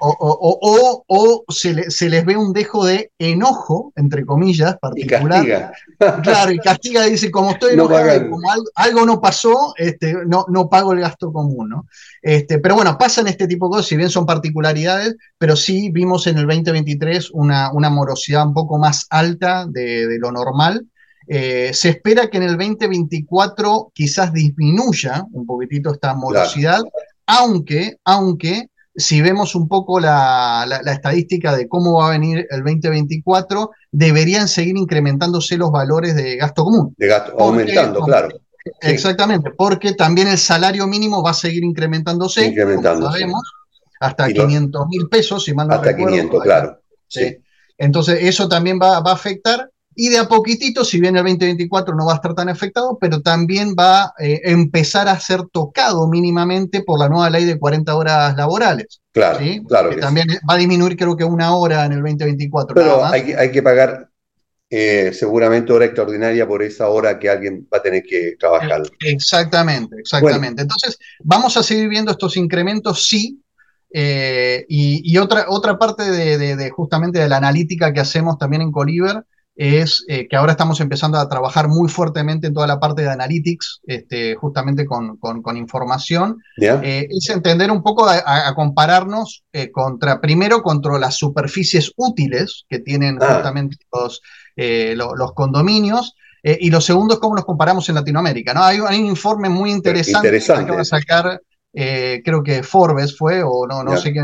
S9: o, o, se, se, les ve un dejo de enojo, entre comillas, particular.
S4: Y castiga.
S9: Claro, y castiga, dice, como estoy enojado, como algo, no pasó, este, no, no pago el gasto común. ¿no? Este, pero bueno, pasan este tipo de cosas, si bien son particularidades, pero sí vimos en el 2023 una, una morosidad un poco más alta de, de lo normal. Eh, se espera que en el 2024 quizás disminuya un poquitito esta morosidad, aunque, aunque si vemos un poco la, estadística de cómo va a venir el 2024, deberían seguir incrementándose los valores de gasto común.
S4: De gasto, aumentando, claro.
S9: Exactamente, porque también el salario mínimo va a seguir incrementándose,
S4: incrementándose.
S9: sabemos, hasta 500 mil pesos, si mal no
S4: hasta 500, claro.
S9: Sí. Entonces, eso también va, va a afectar y de a poquitito, si bien el 2024 no va a estar tan afectado, pero también va a eh, empezar a ser tocado mínimamente por la nueva ley de 40 horas laborales.
S4: Claro, claro.
S9: Que también va a disminuir creo que una hora en el 2024.
S4: Pero hay, hay, que pagar eh, seguramente hora extraordinaria por esa hora que alguien va a tener que trabajar.
S9: Exactamente, exactamente. Entonces, vamos a seguir viendo estos incrementos, sí, eh, y, otra, otra parte de, justamente de la analítica que hacemos también en Coliver es eh, que ahora estamos empezando a trabajar muy fuertemente en toda la parte de analytics, este, justamente con, información. Eh, es entender un poco, a, compararnos eh, contra, primero contra las superficies útiles que tienen ah. justamente los, los condominios. y lo segundo es cómo nos comparamos en Latinoamérica. ¿no? Hay, un informe muy interesante,
S4: interesante.
S9: que va a sacar eh, creo que Forbes fue, o no, no sé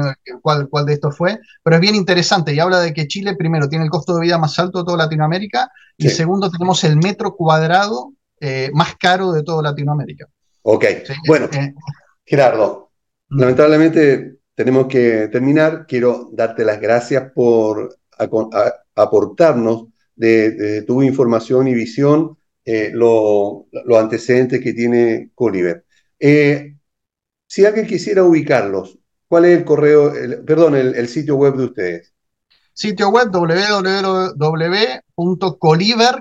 S9: cuál, cuál de estos fue, pero es bien interesante y habla de que Chile, primero, tiene el costo de vida más alto de toda Latinoamérica y segundo, tenemos el metro cuadrado eh, más caro de toda Latinoamérica.
S4: Ok, bueno, eh, Gerardo, mm. lamentablemente tenemos que terminar. Quiero darte las gracias por aportarnos de, tu información y visión los antecedentes que tiene Coliver. Si alguien quisiera ubicarlos, ¿cuál es el correo, perdón, el, sitio web de ustedes?
S9: Sitio web www.coliver,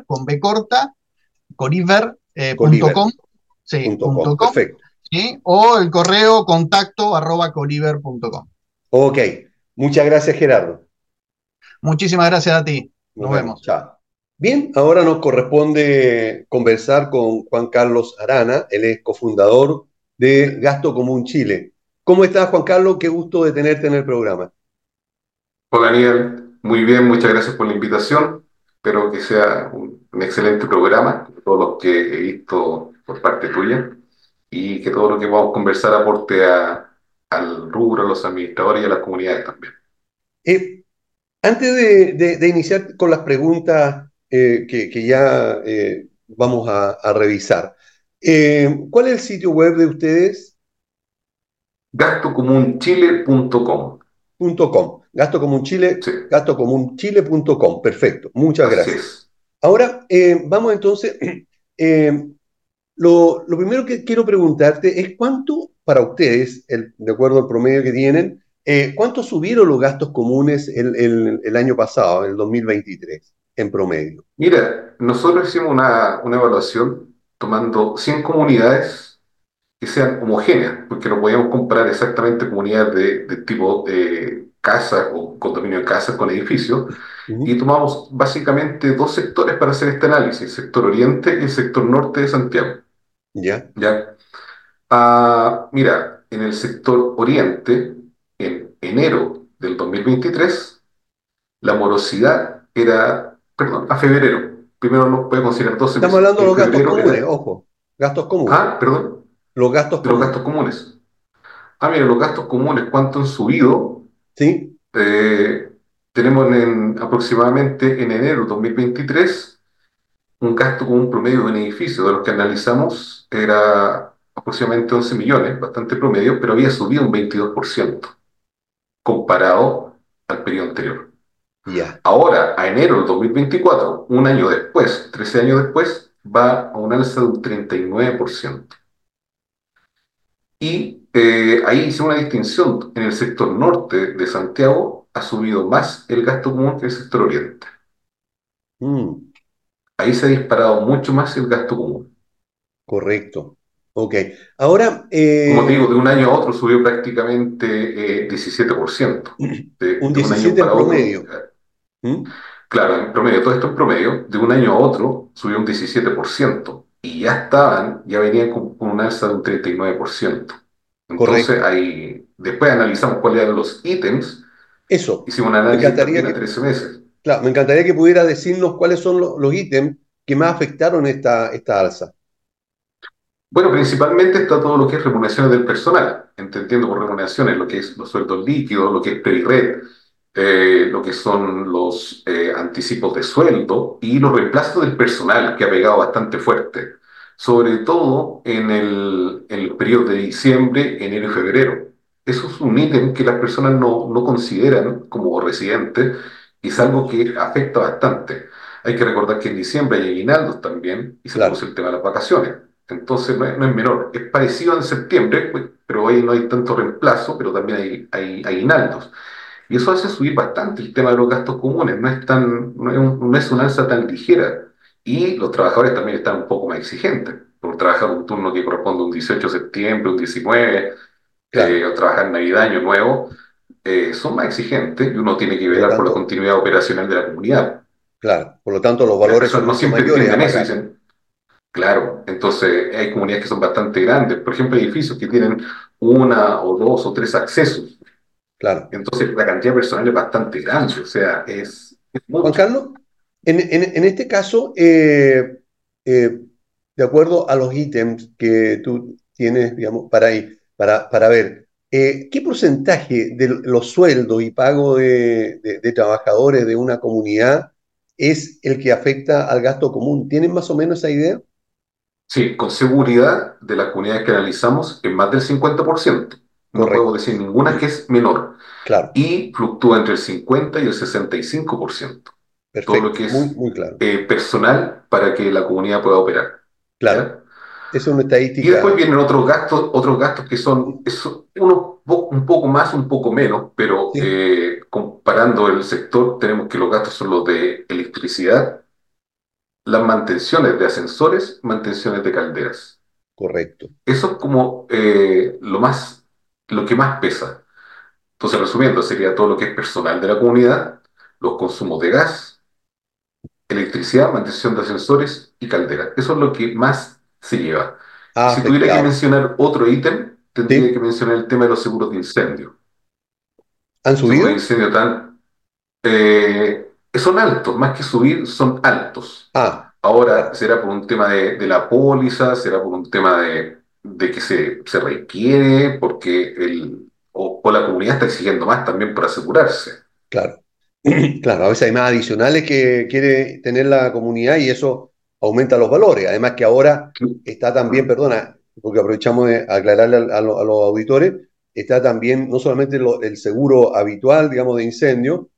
S9: con B corta, coliver.com. Eh,
S4: sí, perfecto.
S9: O el correo contacto arroba coliver.com.
S4: Ok, muchas gracias Gerardo.
S9: Muchísimas gracias a ti. Nos, vemos.
S4: Chao. Bien, ahora nos corresponde conversar con Juan Carlos Arana, él es cofundador de Gasto Común Chile. ¿Cómo estás, Juan Carlos? Qué gusto de tenerte en el programa.
S10: Hola, Daniel. Muy bien, muchas gracias por la invitación. Espero que sea un, excelente programa, todo lo que he visto por parte tuya, y que todo lo que vamos a conversar aporte al rubro, a los administradores y a las comunidades también.
S4: Eh, antes de, iniciar con las preguntas eh, que, ya eh, vamos a revisar, eh, ¿Cuál es el sitio web de ustedes?
S10: Gastocomunchile.com.
S4: .com. Gasto Común Chile, gastocomunchile.com. Perfecto, muchas gracias. Ahora, eh, vamos entonces, (clears throat) eh, lo, primero que quiero preguntarte es cuánto para ustedes, de acuerdo al promedio que tienen, cuánto subieron los gastos comunes el, el, año pasado, el 2023, en promedio.
S10: Mira, nosotros hicimos una, una evaluación tomando 100 comunidades que sean homogéneas, porque no podíamos comparar exactamente comunidades de, de tipo eh, casa o condominio de casas con edificios, y tomamos básicamente dos sectores para hacer este análisis, el sector oriente y el sector norte de Santiago.
S4: ¿Ya?
S10: ¿Ya? Ah, mira, en el sector oriente, en enero del 2023, la morosidad era, perdón, a febrero, primero no puede considerar 12
S4: Estamos hablando de los gastos comunes, ojo, gastos comunes.
S10: Ah, perdón.
S4: Los gastos
S10: de los gastos comunes. Ah, mira, los gastos comunes, ¿cuánto han subido?
S4: Sí.
S10: Eh, tenemos en, aproximadamente en enero 2023 un gasto con un promedio de un edificio de los que analizamos era aproximadamente 11 millones, bastante promedio, pero había subido un 22% comparado al periodo anterior. Ahora, a enero del 2024, un año después, 13 años después, va a un alza de un 39%. Y eh, ahí hice una distinción. En el sector norte de Santiago ha subido más el gasto común que el sector oriente.
S4: Mm.
S10: Ahí se ha disparado mucho más el gasto común.
S4: Correcto. Ok. Ahora. Eh,
S10: Como te digo, de un año a otro subió prácticamente eh, 17%. (clears throat) De,
S4: un
S10: de
S4: 17 en promedio.
S10: ¿Mm? Claro, en promedio, todo esto en promedio, de un año a otro subió un 17% y ya estaban, ya venían con, con un alza de un 39%. Entonces,
S4: Correcto.
S10: ahí, después analizamos cuáles eran los ítems.
S4: Eso.
S10: Hicimos un análisis de
S4: que-
S10: 13 meses.
S4: Claro, me encantaría que pudiera decirnos cuáles son lo- los ítems que más afectaron esta, esta alza.
S10: Bueno, principalmente está todo lo que es remuneraciones del personal, entendiendo por remuneraciones lo que es los sueldos líquidos, lo que es perired, eh, lo que son los eh, anticipos de sueldo y los reemplazos del personal, que ha pegado bastante fuerte, sobre todo en el, en el periodo de diciembre, enero y febrero. Eso es un ítem que las personas no, no consideran como residentes y es algo que afecta bastante. Hay que recordar que en diciembre hay aguinaldos también y se
S4: Claro.
S10: produce el tema de las vacaciones. Entonces no es, no es menor. Es parecido en septiembre, pues, pero ahí no hay tanto reemplazo, pero también hay, hay aguinaldos. Y eso hace subir bastante el tema de los gastos comunes. No es, tan, no es, un- no es una alza tan ligera. Y los trabajadores también están un poco más exigentes. Por trabajar un turno que corresponde un 18 de septiembre, un 19, eh, o trabajar Navidad, Año Nuevo, eh, son más exigentes y uno tiene que velar por la continuidad operacional de la comunidad.
S4: Claro, por lo tanto, los valores son
S10: no siempre entienden eso, dicen, claro, entonces hay comunidades que son bastante grandes, por ejemplo, edificios que tienen una o dos o tres accesos,
S4: Claro.
S10: entonces la cantidad de personal es bastante grande, o sea, es.
S4: Juan Carlos, en, en- en este caso, eh, eh, de acuerdo a los ítems que tú tienes, digamos, para ahí, para, para ver, eh, ¿qué porcentaje de los sueldos y pago de, de- de trabajadores de una comunidad es el que afecta al gasto común? ¿Tienen más o menos esa idea?
S10: Sí, con seguridad de las comunidades que analizamos es más del 50%. No puedo decir ninguna que es menor.
S4: Claro.
S10: Y fluctúa entre el 50 y el 65%. Todo lo que es
S4: muy, muy claro.
S10: eh, personal para que la comunidad pueda operar.
S4: Claro. Es una estadística.
S10: Y después vienen otros gastos, otros gastos que son un poco más, un poco menos, pero eh, comparando el sector, tenemos que los gastos son los de electricidad, las mantenciones de ascensores, mantenciones de calderas.
S4: Correcto.
S10: Eso es como eh, lo más, lo que más pesa. Entonces, resumiendo, sería todo lo que es personal de la comunidad, los consumos de gas, electricidad, mantención de ascensores y calderas. Eso es lo que más se lleva.
S4: Ah,
S10: si tuviera que mencionar otro ítem, tendría que mencionar el tema de los seguros de incendio.
S4: ¿Han subido?
S10: seguros de incendio tan, eh, son altos, más que subir, son altos.
S4: Ah,
S10: Ahora, será por un tema de, de la póliza, será por un tema de, de que se, se requiere, porque el, o, la comunidad está exigiendo más también por asegurarse.
S4: Claro. (clears throat) Claro, a veces hay más adicionales que quiere tener la comunidad y eso aumenta los valores. Además que ahora está también, perdona, porque aprovechamos de aclararle a, a lo- a los auditores, está también no solamente el seguro habitual, digamos, de incendio,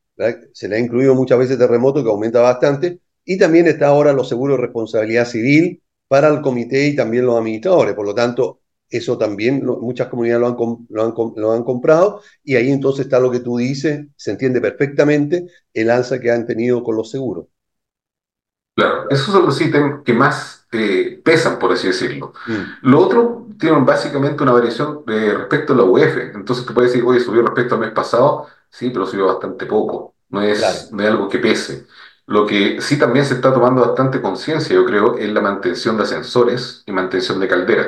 S4: se le ha incluido muchas veces terremoto, que aumenta bastante, y también está ahora los seguros de responsabilidad civil para el comité y también los administradores. Por lo tanto, eso también lo- muchas comunidades lo han, com- lo han com- lo han comprado y ahí entonces está lo que tú dices, se entiende perfectamente el alza que han tenido con los seguros.
S10: Claro, esos son los ítems que más eh, pesan, por así decirlo.
S4: Mm.
S10: Lo otro tiene básicamente una variación eh, respecto a la UEF. Entonces tú puedes decir, oye, subió respecto al mes pasado, sí, pero subió bastante poco. No es,
S4: Claro.
S10: no es algo que pese. Lo que sí también se está tomando bastante conciencia, yo creo, es la mantención de ascensores y mantención de calderas.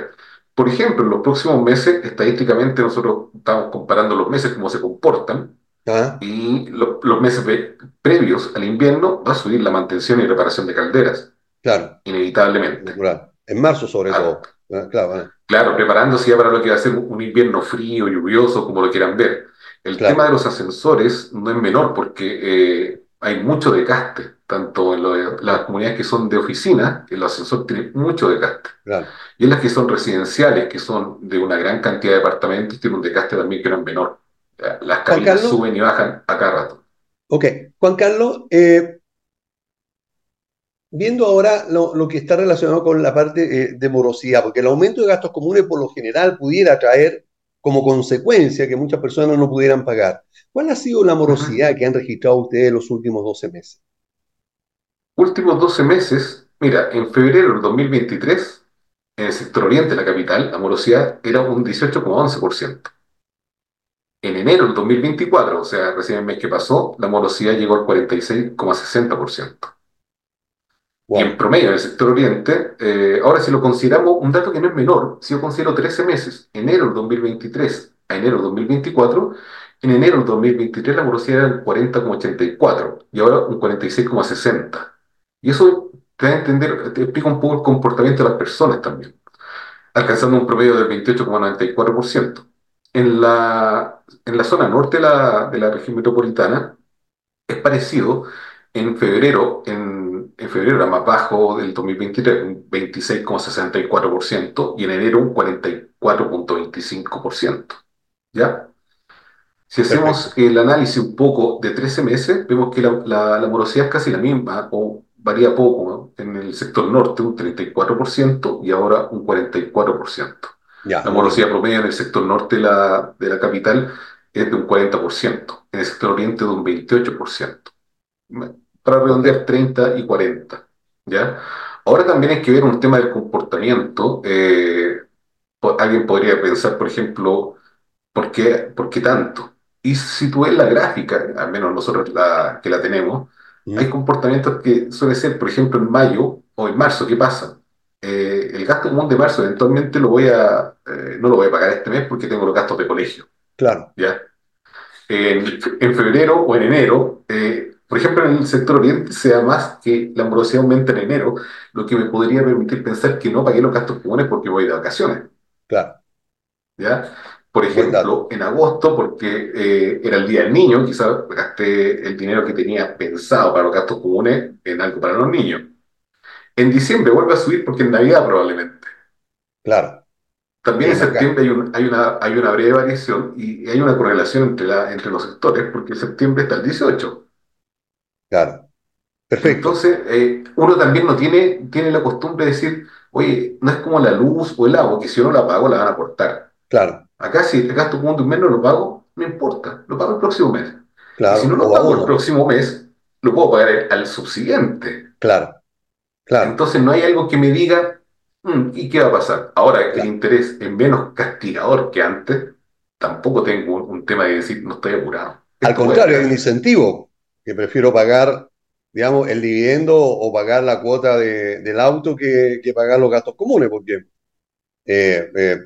S10: Por ejemplo, en los próximos meses, estadísticamente nosotros estamos comparando los meses, cómo se comportan,
S4: Ah,
S10: y lo- los meses pre- previos al invierno va a subir la mantención y reparación de calderas,
S4: claro,
S10: inevitablemente.
S4: En marzo sobre
S10: Ah.
S4: todo. Ah, Claro, ah,
S10: Claro, preparándose ya para lo que va a ser un invierno frío, lluvioso, como lo quieran ver. El
S4: Claro.
S10: tema de los ascensores no es menor porque eh, hay mucho desgaste, tanto en lo de- las comunidades que son de oficina, que los ascensores tienen mucho desgaste,
S4: claro.
S10: y en las que son residenciales, que son de una gran cantidad de departamentos, tienen un desgaste también que no es menor. Las cabinas suben y bajan a cada rato.
S4: Ok, Juan Carlos, eh, viendo ahora lo, lo que está relacionado con la parte eh, de morosidad, porque el aumento de gastos comunes por lo general pudiera traer como consecuencia que muchas personas no pudieran pagar. ¿Cuál ha sido la morosidad que han registrado ustedes en los últimos 12 meses?
S10: Últimos 12 meses, mira, en febrero del 2023, en el sector oriente de la capital, la morosidad era un 18,11%. En enero del 2024, o sea, recién el mes que pasó, la morosidad llegó al 46,60%. Y en promedio en el sector oriente, eh, ahora si lo consideramos, un dato que no es menor, si yo considero 13 meses, enero del 2023 a enero del 2024, en enero del 2023 la morosidad era el 40,84 y ahora un 46,60. Y eso te da a entender, te explica un poco el comportamiento de las personas también, alcanzando un promedio del 28,94%. En la, en la zona norte de la, de la región metropolitana es parecido. En febrero, en, en febrero era más bajo del 2023, un 26,64%, y en enero un 44,25%. ¿Ya? Si hacemos el análisis un poco de 13 meses, vemos que la, la, la morosidad es casi la misma, o varía poco, ¿no? En el sector norte un 34% y ahora un 44%.
S4: Ya,
S10: La morosidad promedio en el sector norte de la, de la capital es de un 40%, en el sector oriente de un 28%. Para redondear 30 y 40. ¿ya? Ahora también hay que ver un tema del comportamiento. eh, alguien podría pensar, por ejemplo, ¿por qué, por qué tanto? Y si tú ves la gráfica, al menos nosotros la, que la tenemos, hay comportamientos que suele ser, por ejemplo, en mayo o en marzo, ¿qué pasa? Eh, el gasto común de marzo eventualmente lo voy a, eh, no lo voy a pagar este mes porque tengo los gastos de colegio.
S4: Claro.
S10: ¿ya? En, en febrero o en enero, eh, por ejemplo, en el sector oriente se da más que la morosidad aumenta en enero, lo que me podría permitir pensar que no pagué los gastos comunes porque voy de vacaciones.
S4: Claro.
S10: ¿ya? Por ejemplo, en agosto, porque eh, era el Día del Niño, quizás gasté el dinero que tenía pensado para los gastos comunes en algo para los niños. En diciembre vuelve a subir porque en Navidad probablemente.
S4: Claro.
S10: También en septiembre hay, un- hay una, hay una breve variación y hay una correlación entre, la, entre los sectores porque en septiembre está el 18.
S4: Claro. Perfecto.
S10: Entonces, eh, uno también no tiene, tiene la costumbre de decir, oye, no es como la luz o el agua, que si yo no la pago la van a cortar.
S4: Claro.
S10: Acá si el gasto un mes no lo pago, no importa, lo pago el próximo mes.
S4: Claro.
S10: Y si no lo pago el próximo mes, lo puedo pagar al subsiguiente.
S4: Claro. Claro.
S10: Entonces no hay algo que me diga, "Mm, ¿y qué va a pasar? Ahora, el interés es menos castigador que antes, tampoco tengo un, un tema de decir, no estoy apurado.
S4: Al
S10: Esto
S4: contrario, hay un incentivo, que prefiero pagar, digamos, el dividendo o pagar la cuota de- del auto que, que pagar los gastos comunes, porque eh, eh,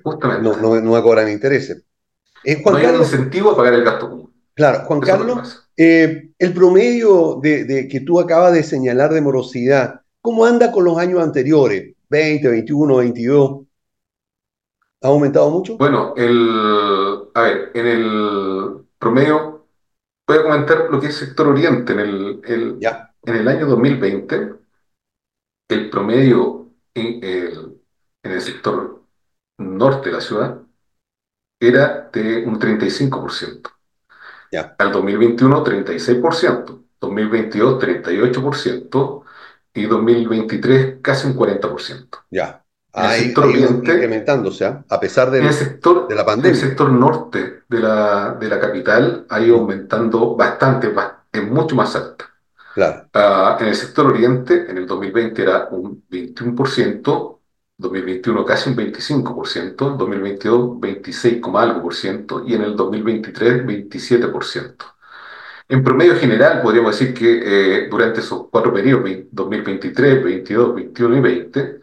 S4: no, no, no me cobran intereses. Eh, Juan
S10: no hay un
S4: Carlos,
S10: incentivo a pagar el gasto común.
S4: claro, Juan
S10: Eso
S4: Carlos, eh, el promedio de, de que tú acabas de señalar de morosidad, ¿cómo anda con los años anteriores? 20, 21, 22. ¿Ha aumentado mucho?
S10: Bueno, el, a ver, en el promedio, voy a comentar lo que es sector oriente. En el, el- en el año 2020, el promedio en el, en el sector norte de la ciudad era de un 35%.
S4: Ya.
S10: Al 2021, 36%. 2022, 38%. Y 2023, casi un 40%.
S4: Ya. Ahí,
S10: sector oriente-
S4: incrementándose, ¿ah? a pesar
S10: el sector,
S4: de la
S10: en el
S4: pandemia.
S10: sector norte de la, de la capital ha ido aumentando bastante, ba- es mucho más alta. Claro. Uh, en el sector oriente, en el 2020 era un 21%, 2021 casi un 25%, 2022 26, algo por ciento y en el 2023 27%. En promedio general, podríamos decir que eh, durante esos cuatro periodos, 2023, 22, 21 y 20,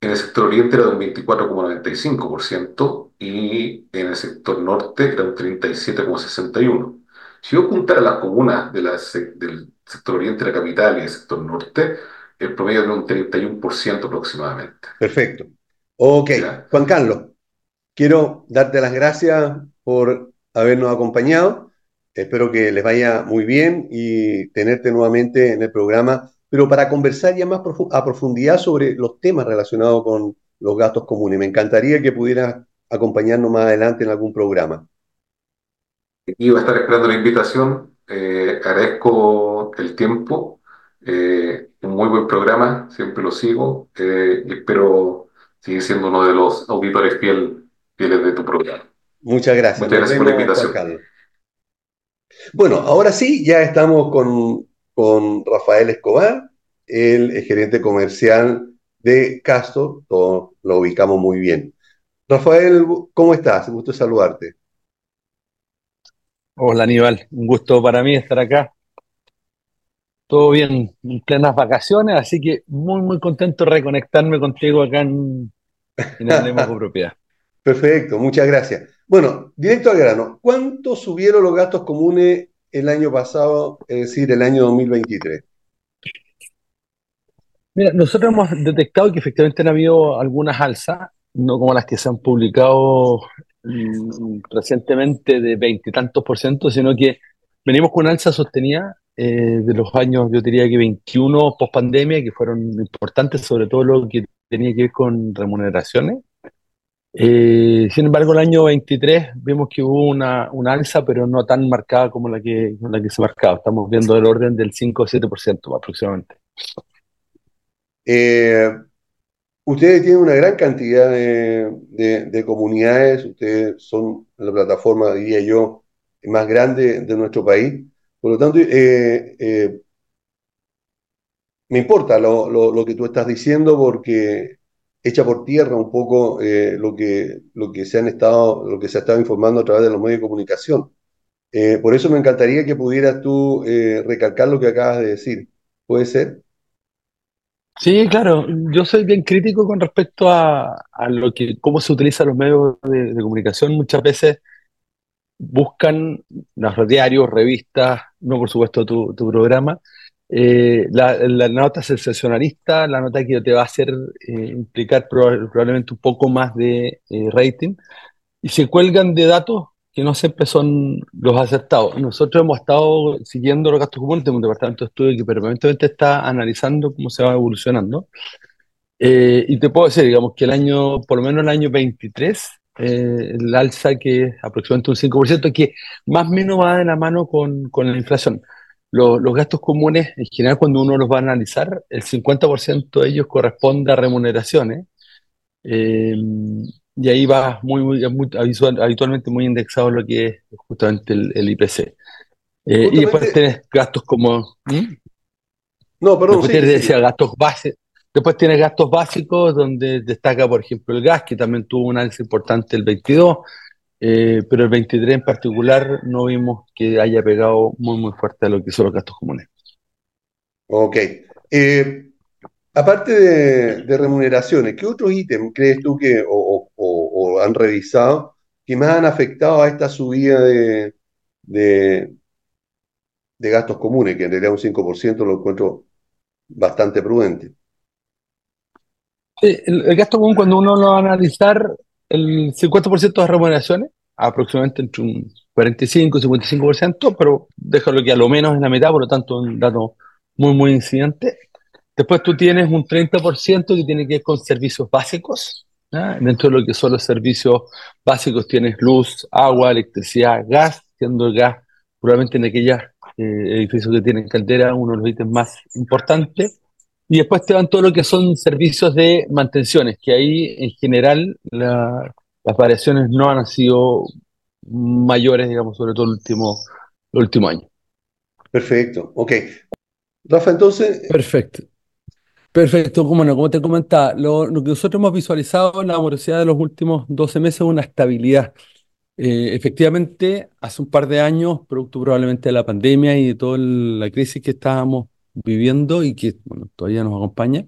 S10: en el sector oriente era de un 24,95% y en el sector norte era un 37,61%. Si yo juntara las comunas de la, del sector oriente, la capital y el sector norte, el promedio era un 31% aproximadamente.
S4: Perfecto. Ok, Juan Carlos, quiero darte las gracias por habernos acompañado. Espero que les vaya muy bien y tenerte nuevamente en el programa pero para conversar ya más a profundidad sobre los temas relacionados con los gastos comunes. Me encantaría que pudieras acompañarnos más adelante en algún programa.
S10: Iba a estar esperando la invitación. Eh, agradezco el tiempo. Eh, un muy buen programa, siempre lo sigo eh, y espero seguir siendo uno de los auditores fiel, fieles de tu programa.
S4: Muchas gracias.
S10: Muchas gracias por la invitación.
S4: Bueno, ahora sí, ya estamos con con Rafael Escobar, el gerente comercial de Castor, todos lo ubicamos muy bien. Rafael, ¿cómo estás? Un gusto saludarte.
S11: Hola Aníbal, un gusto para mí estar acá. Todo bien, en plenas vacaciones, así que muy, muy contento de reconectarme contigo acá en, en Hablemos Propiedad. (laughs)
S4: Perfecto, muchas gracias. Bueno, directo al grano, ¿cuánto subieron los gastos comunes el año pasado, es decir, el año 2023?
S11: Mira, nosotros hemos detectado que efectivamente han habido algunas alzas, no como las que se han publicado mm, recientemente de veintitantos por ciento, sino que venimos con una alza sostenida eh, de los años, yo diría que 21 post pandemia, que fueron importantes, sobre todo lo que tenía que ver con remuneraciones. Eh, sin embargo, el año 23 vimos que hubo una, alza, pero no tan marcada como la que, la que se marcaba. Estamos viendo el orden del 5 o 7% aproximadamente.
S4: Eh, ustedes tienen una gran cantidad de, comunidades, ustedes son la plataforma, diría yo, más grande de nuestro país. Por lo tanto, eh, me importa lo, que tú estás diciendo porque echa por tierra un poco eh, lo, que, lo, que se han estado, lo que se ha estado informando a través de los medios de comunicación. Eh, por eso me encantaría que pudieras tú eh, recalcar lo que acabas de decir. ¿Puede ser?
S11: Sí, claro. Yo soy bien crítico con respecto a, lo que, cómo se utilizan los medios de, de comunicación. Muchas veces buscan los diarios, revistas, no por supuesto tu, tu programa, eh, la, nota sensacionalista, la nota que te va a hacer eh, implicar probablemente un poco más de eh, rating, y se cuelgan de datos que no siempre son los acertados. Nosotros hemos estado siguiendo los gastos comunes, tenemos un departamento de estudio que permanentemente está analizando cómo se va evolucionando. y te puedo decir, digamos, que el año, por lo menos el año 23, el alza que es aproximadamente un 5%, que más o menos va de la mano con, con la inflación los gastos comunes, en general, cuando uno los va a analizar, el 50% de ellos corresponde a remuneraciones. Eh, y ahí va muy, muy, habitualmente muy indexado lo que es justamente el, IPC. Eh, y después tienes gastos como. ¿Mm?
S4: No, perdón.
S11: Después tienes gastos base, Después tienes gastos básicos, donde destaca, por ejemplo, el gas, que también tuvo un análisis importante el 22. Eh, pero el 23 en particular no vimos que haya pegado muy, muy fuerte a lo que son los gastos comunes.
S4: Ok. Eh, aparte de, remuneraciones, ¿qué otros ítems crees tú que o, han revisado que más han afectado a esta subida de, de, gastos comunes, que en realidad un 5% lo encuentro bastante prudente?
S11: el, el, gasto común, cuando uno lo va a analizar, el 50% de remuneraciones, aproximadamente entre un 45 y 55%, pero déjalo que a lo menos en la mitad, por lo tanto, un dato muy, muy incidente. Después tú tienes un 30% que tiene que ver con servicios básicos. Dentro de lo que son los servicios básicos tienes luz, agua, electricidad, gas, siendo el gas probablemente en aquellos eh, edificios que tienen caldera uno de los ítems más importantes. Y después te van todo lo que son servicios de mantenciones, que ahí en general las variaciones no han sido mayores, digamos, sobre todo el último, el último año.
S4: Perfecto, ok. Rafa, entonces...
S11: Perfecto. Perfecto, bueno, como te comentaba, lo, lo, que nosotros hemos visualizado en la morosidad de los últimos 12 meses es una estabilidad. Eh, efectivamente, hace un par de años, producto probablemente de la pandemia y de toda la crisis que estábamos viviendo y que bueno, todavía nos acompaña,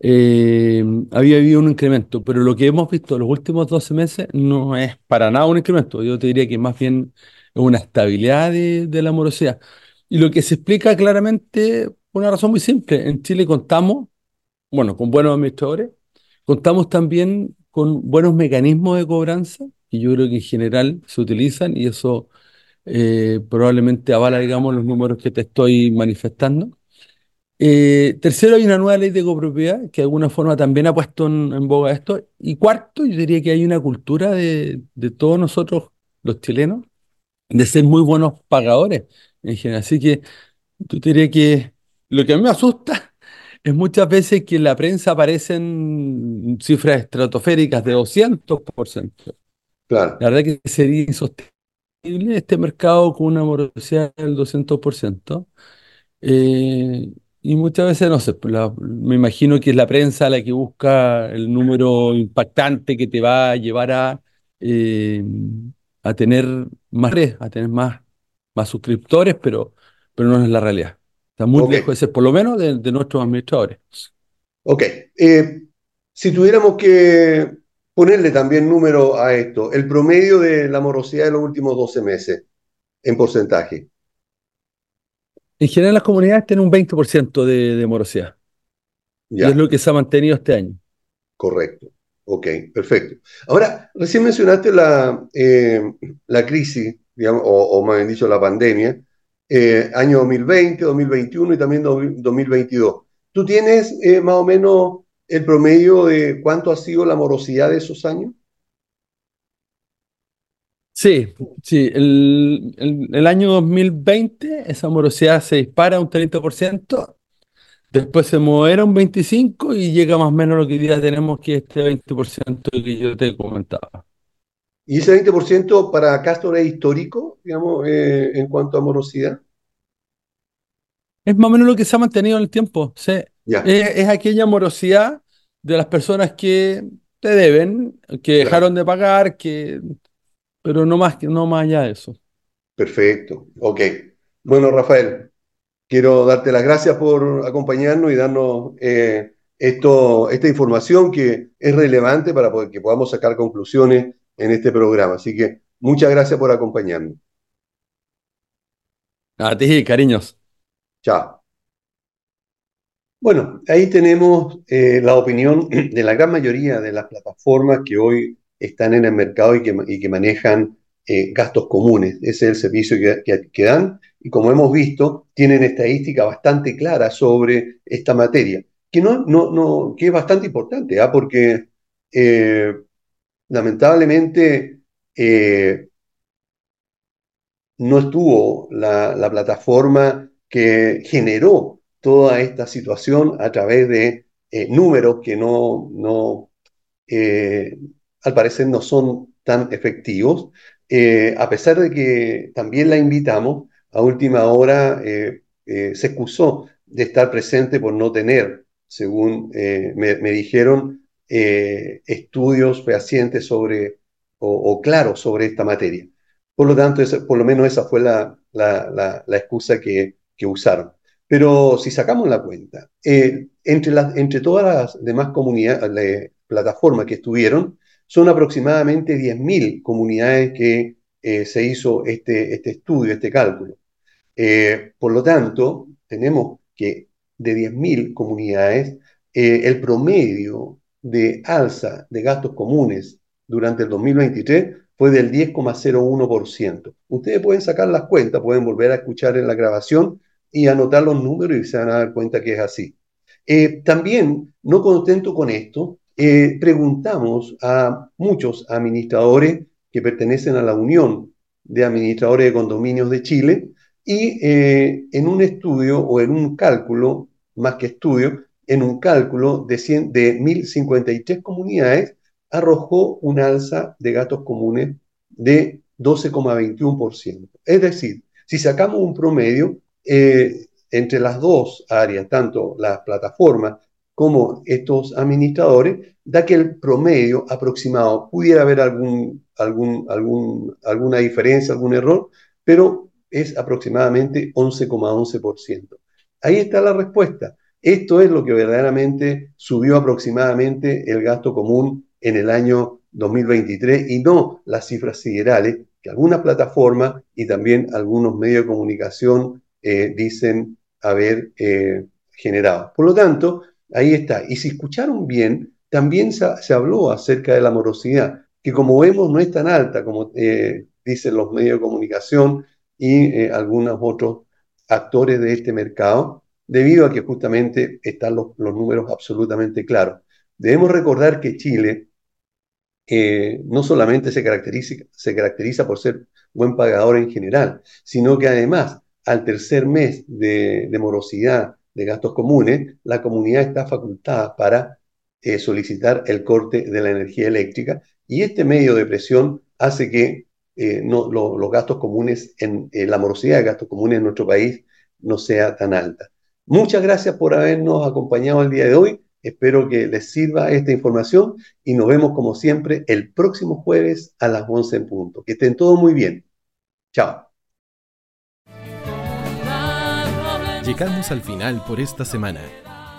S11: eh, había habido un incremento, pero lo que hemos visto en los últimos 12 meses no es para nada un incremento, yo te diría que más bien es una estabilidad de, la morosidad. Y lo que se explica claramente por una razón muy simple, en Chile contamos, bueno, con buenos administradores, contamos también con buenos mecanismos de cobranza, que yo creo que en general se utilizan y eso eh, probablemente avala, digamos, los números que te estoy manifestando. Eh, tercero, hay una nueva ley de copropiedad que de alguna forma también ha puesto en, boga esto. Y cuarto, yo diría que hay una cultura de, de, todos nosotros, los chilenos, de ser muy buenos pagadores en general. Así que yo diría que lo que a mí me asusta (laughs) es muchas veces que en la prensa aparecen cifras estratosféricas de 200%.
S4: Claro.
S11: La verdad que sería insostenible este mercado con una morosidad del 200%. Eh, y muchas veces, no sé, pues me imagino que es la prensa la que busca el número impactante que te va a llevar a, eh, a tener más a tener más, más suscriptores, pero, pero no es la realidad. Está muy
S4: Ok.
S11: lejos de ser, por lo menos, de, de nuestros administradores.
S4: Ok. Eh, si tuviéramos que ponerle también número a esto, el promedio de la morosidad de los últimos 12 meses en porcentaje.
S11: En general, las comunidades tienen un 20% de, de morosidad. Y
S4: Ya.
S11: es lo que se ha mantenido este año.
S4: Correcto. Ok, perfecto. Ahora, recién mencionaste la, eh, la crisis, digamos, o, o más bien dicho, la pandemia, eh, año 2020, 2021 y también do- 2022. ¿Tú tienes eh, más o menos el promedio de cuánto ha sido la morosidad de esos años?
S11: Sí, sí. El, el- el año 2020, esa morosidad se dispara un 30%, después se modera un 25% y llega más o menos lo que hoy día tenemos, que es este 20% que yo te comentaba.
S4: ¿Y ese 20% para Castor es histórico, digamos, eh, en cuanto a morosidad?
S11: Es más o menos lo que se ha mantenido en el tiempo. sí. Es, es aquella morosidad de las personas que te deben, que dejaron de pagar, que, pero no más, que- no más allá de eso.
S4: Perfecto. Ok. Bueno, Rafael, quiero darte las gracias por acompañarnos y darnos eh, esto, esta información que es relevante para poder- que podamos sacar conclusiones en este programa. Así que muchas gracias por acompañarnos.
S11: A ti, cariños.
S4: Chao. Bueno, ahí tenemos eh, la opinión de la gran mayoría de las plataformas que hoy están en el mercado y que, y que manejan eh, gastos comunes. Ese es el servicio que, que- dan y como hemos visto, tienen estadística bastante clara sobre esta materia, que, no, no, no, que es bastante importante, ¿ah? porque eh, lamentablemente eh, no estuvo la, la plataforma que generó toda esta situación a través de eh, números que no, no al parecer no son tan efectivos, eh, a pesar de que también la invitamos, a última hora eh, eh, se excusó de estar presente por no tener, según me, dijeron, estudios fehacientes sobre o, o claros sobre esta materia. Por lo tanto, por lo menos esa fue la, excusa que, usaron. Pero si sacamos la cuenta, entre, entre todas las demás comunidades, plataformas que estuvieron, son aproximadamente 10.000 comunidades que eh, se hizo este, este estudio, este cálculo. Eh, por lo tanto, tenemos que de 10.000 comunidades, eh, el promedio de alza de gastos comunes durante el 2023 fue del 10,01%. Ustedes pueden sacar las cuentas, pueden volver a escuchar en la grabación y anotar los números y se van a dar cuenta que es así. También, no contento con esto, eh, preguntamos a muchos administradores que pertenecen a la Unión de Administradores de Condominios de Chile y eh, en un estudio o en un cálculo, más que estudio, en un cálculo de, 100, de 1053 comunidades, arrojó un alza de gastos comunes de 12,21%. Es decir, si sacamos un promedio, eh, entre las dos áreas, tanto las plataformas como estos administradores, da que el promedio aproximado pudiera haber algún, alguna diferencia, algún error, pero es aproximadamente 11,11%. Ahí está la respuesta. Esto es lo que verdaderamente subió aproximadamente el gasto común en el año 2023 y no las cifras siderales que algunas plataformas y también algunos medios de comunicación eh, dicen haber eh, generado. Por lo tanto, ahí está. Y si escucharon bien, también se, habló acerca de la morosidad, que como vemos no es tan alta como eh, dicen los medios de comunicación y algunos otros actores de este mercado, debido a que justamente están los, números absolutamente claros. Debemos recordar que Chile no solamente se caracteriza por ser buen pagador en general, sino que además al tercer mes de, morosidad de gastos comunes, la comunidad está facultada para eh, solicitar el corte de la energía eléctrica y este medio de presión hace que eh, no, los gastos comunes, en eh, la morosidad de gastos comunes en nuestro país no sea tan alta. Muchas gracias por habernos acompañado el día de hoy. Espero que les sirva esta información y nos vemos como siempre el próximo jueves a las 11 en punto. Que estén todos muy bien. Chao.
S12: Llegamos al final por esta semana.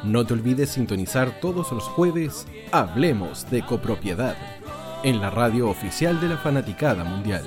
S12: No te olvides sintonizar todos los jueves Hablemos de copropiedad en la radio oficial de la Fanaticada Mundial.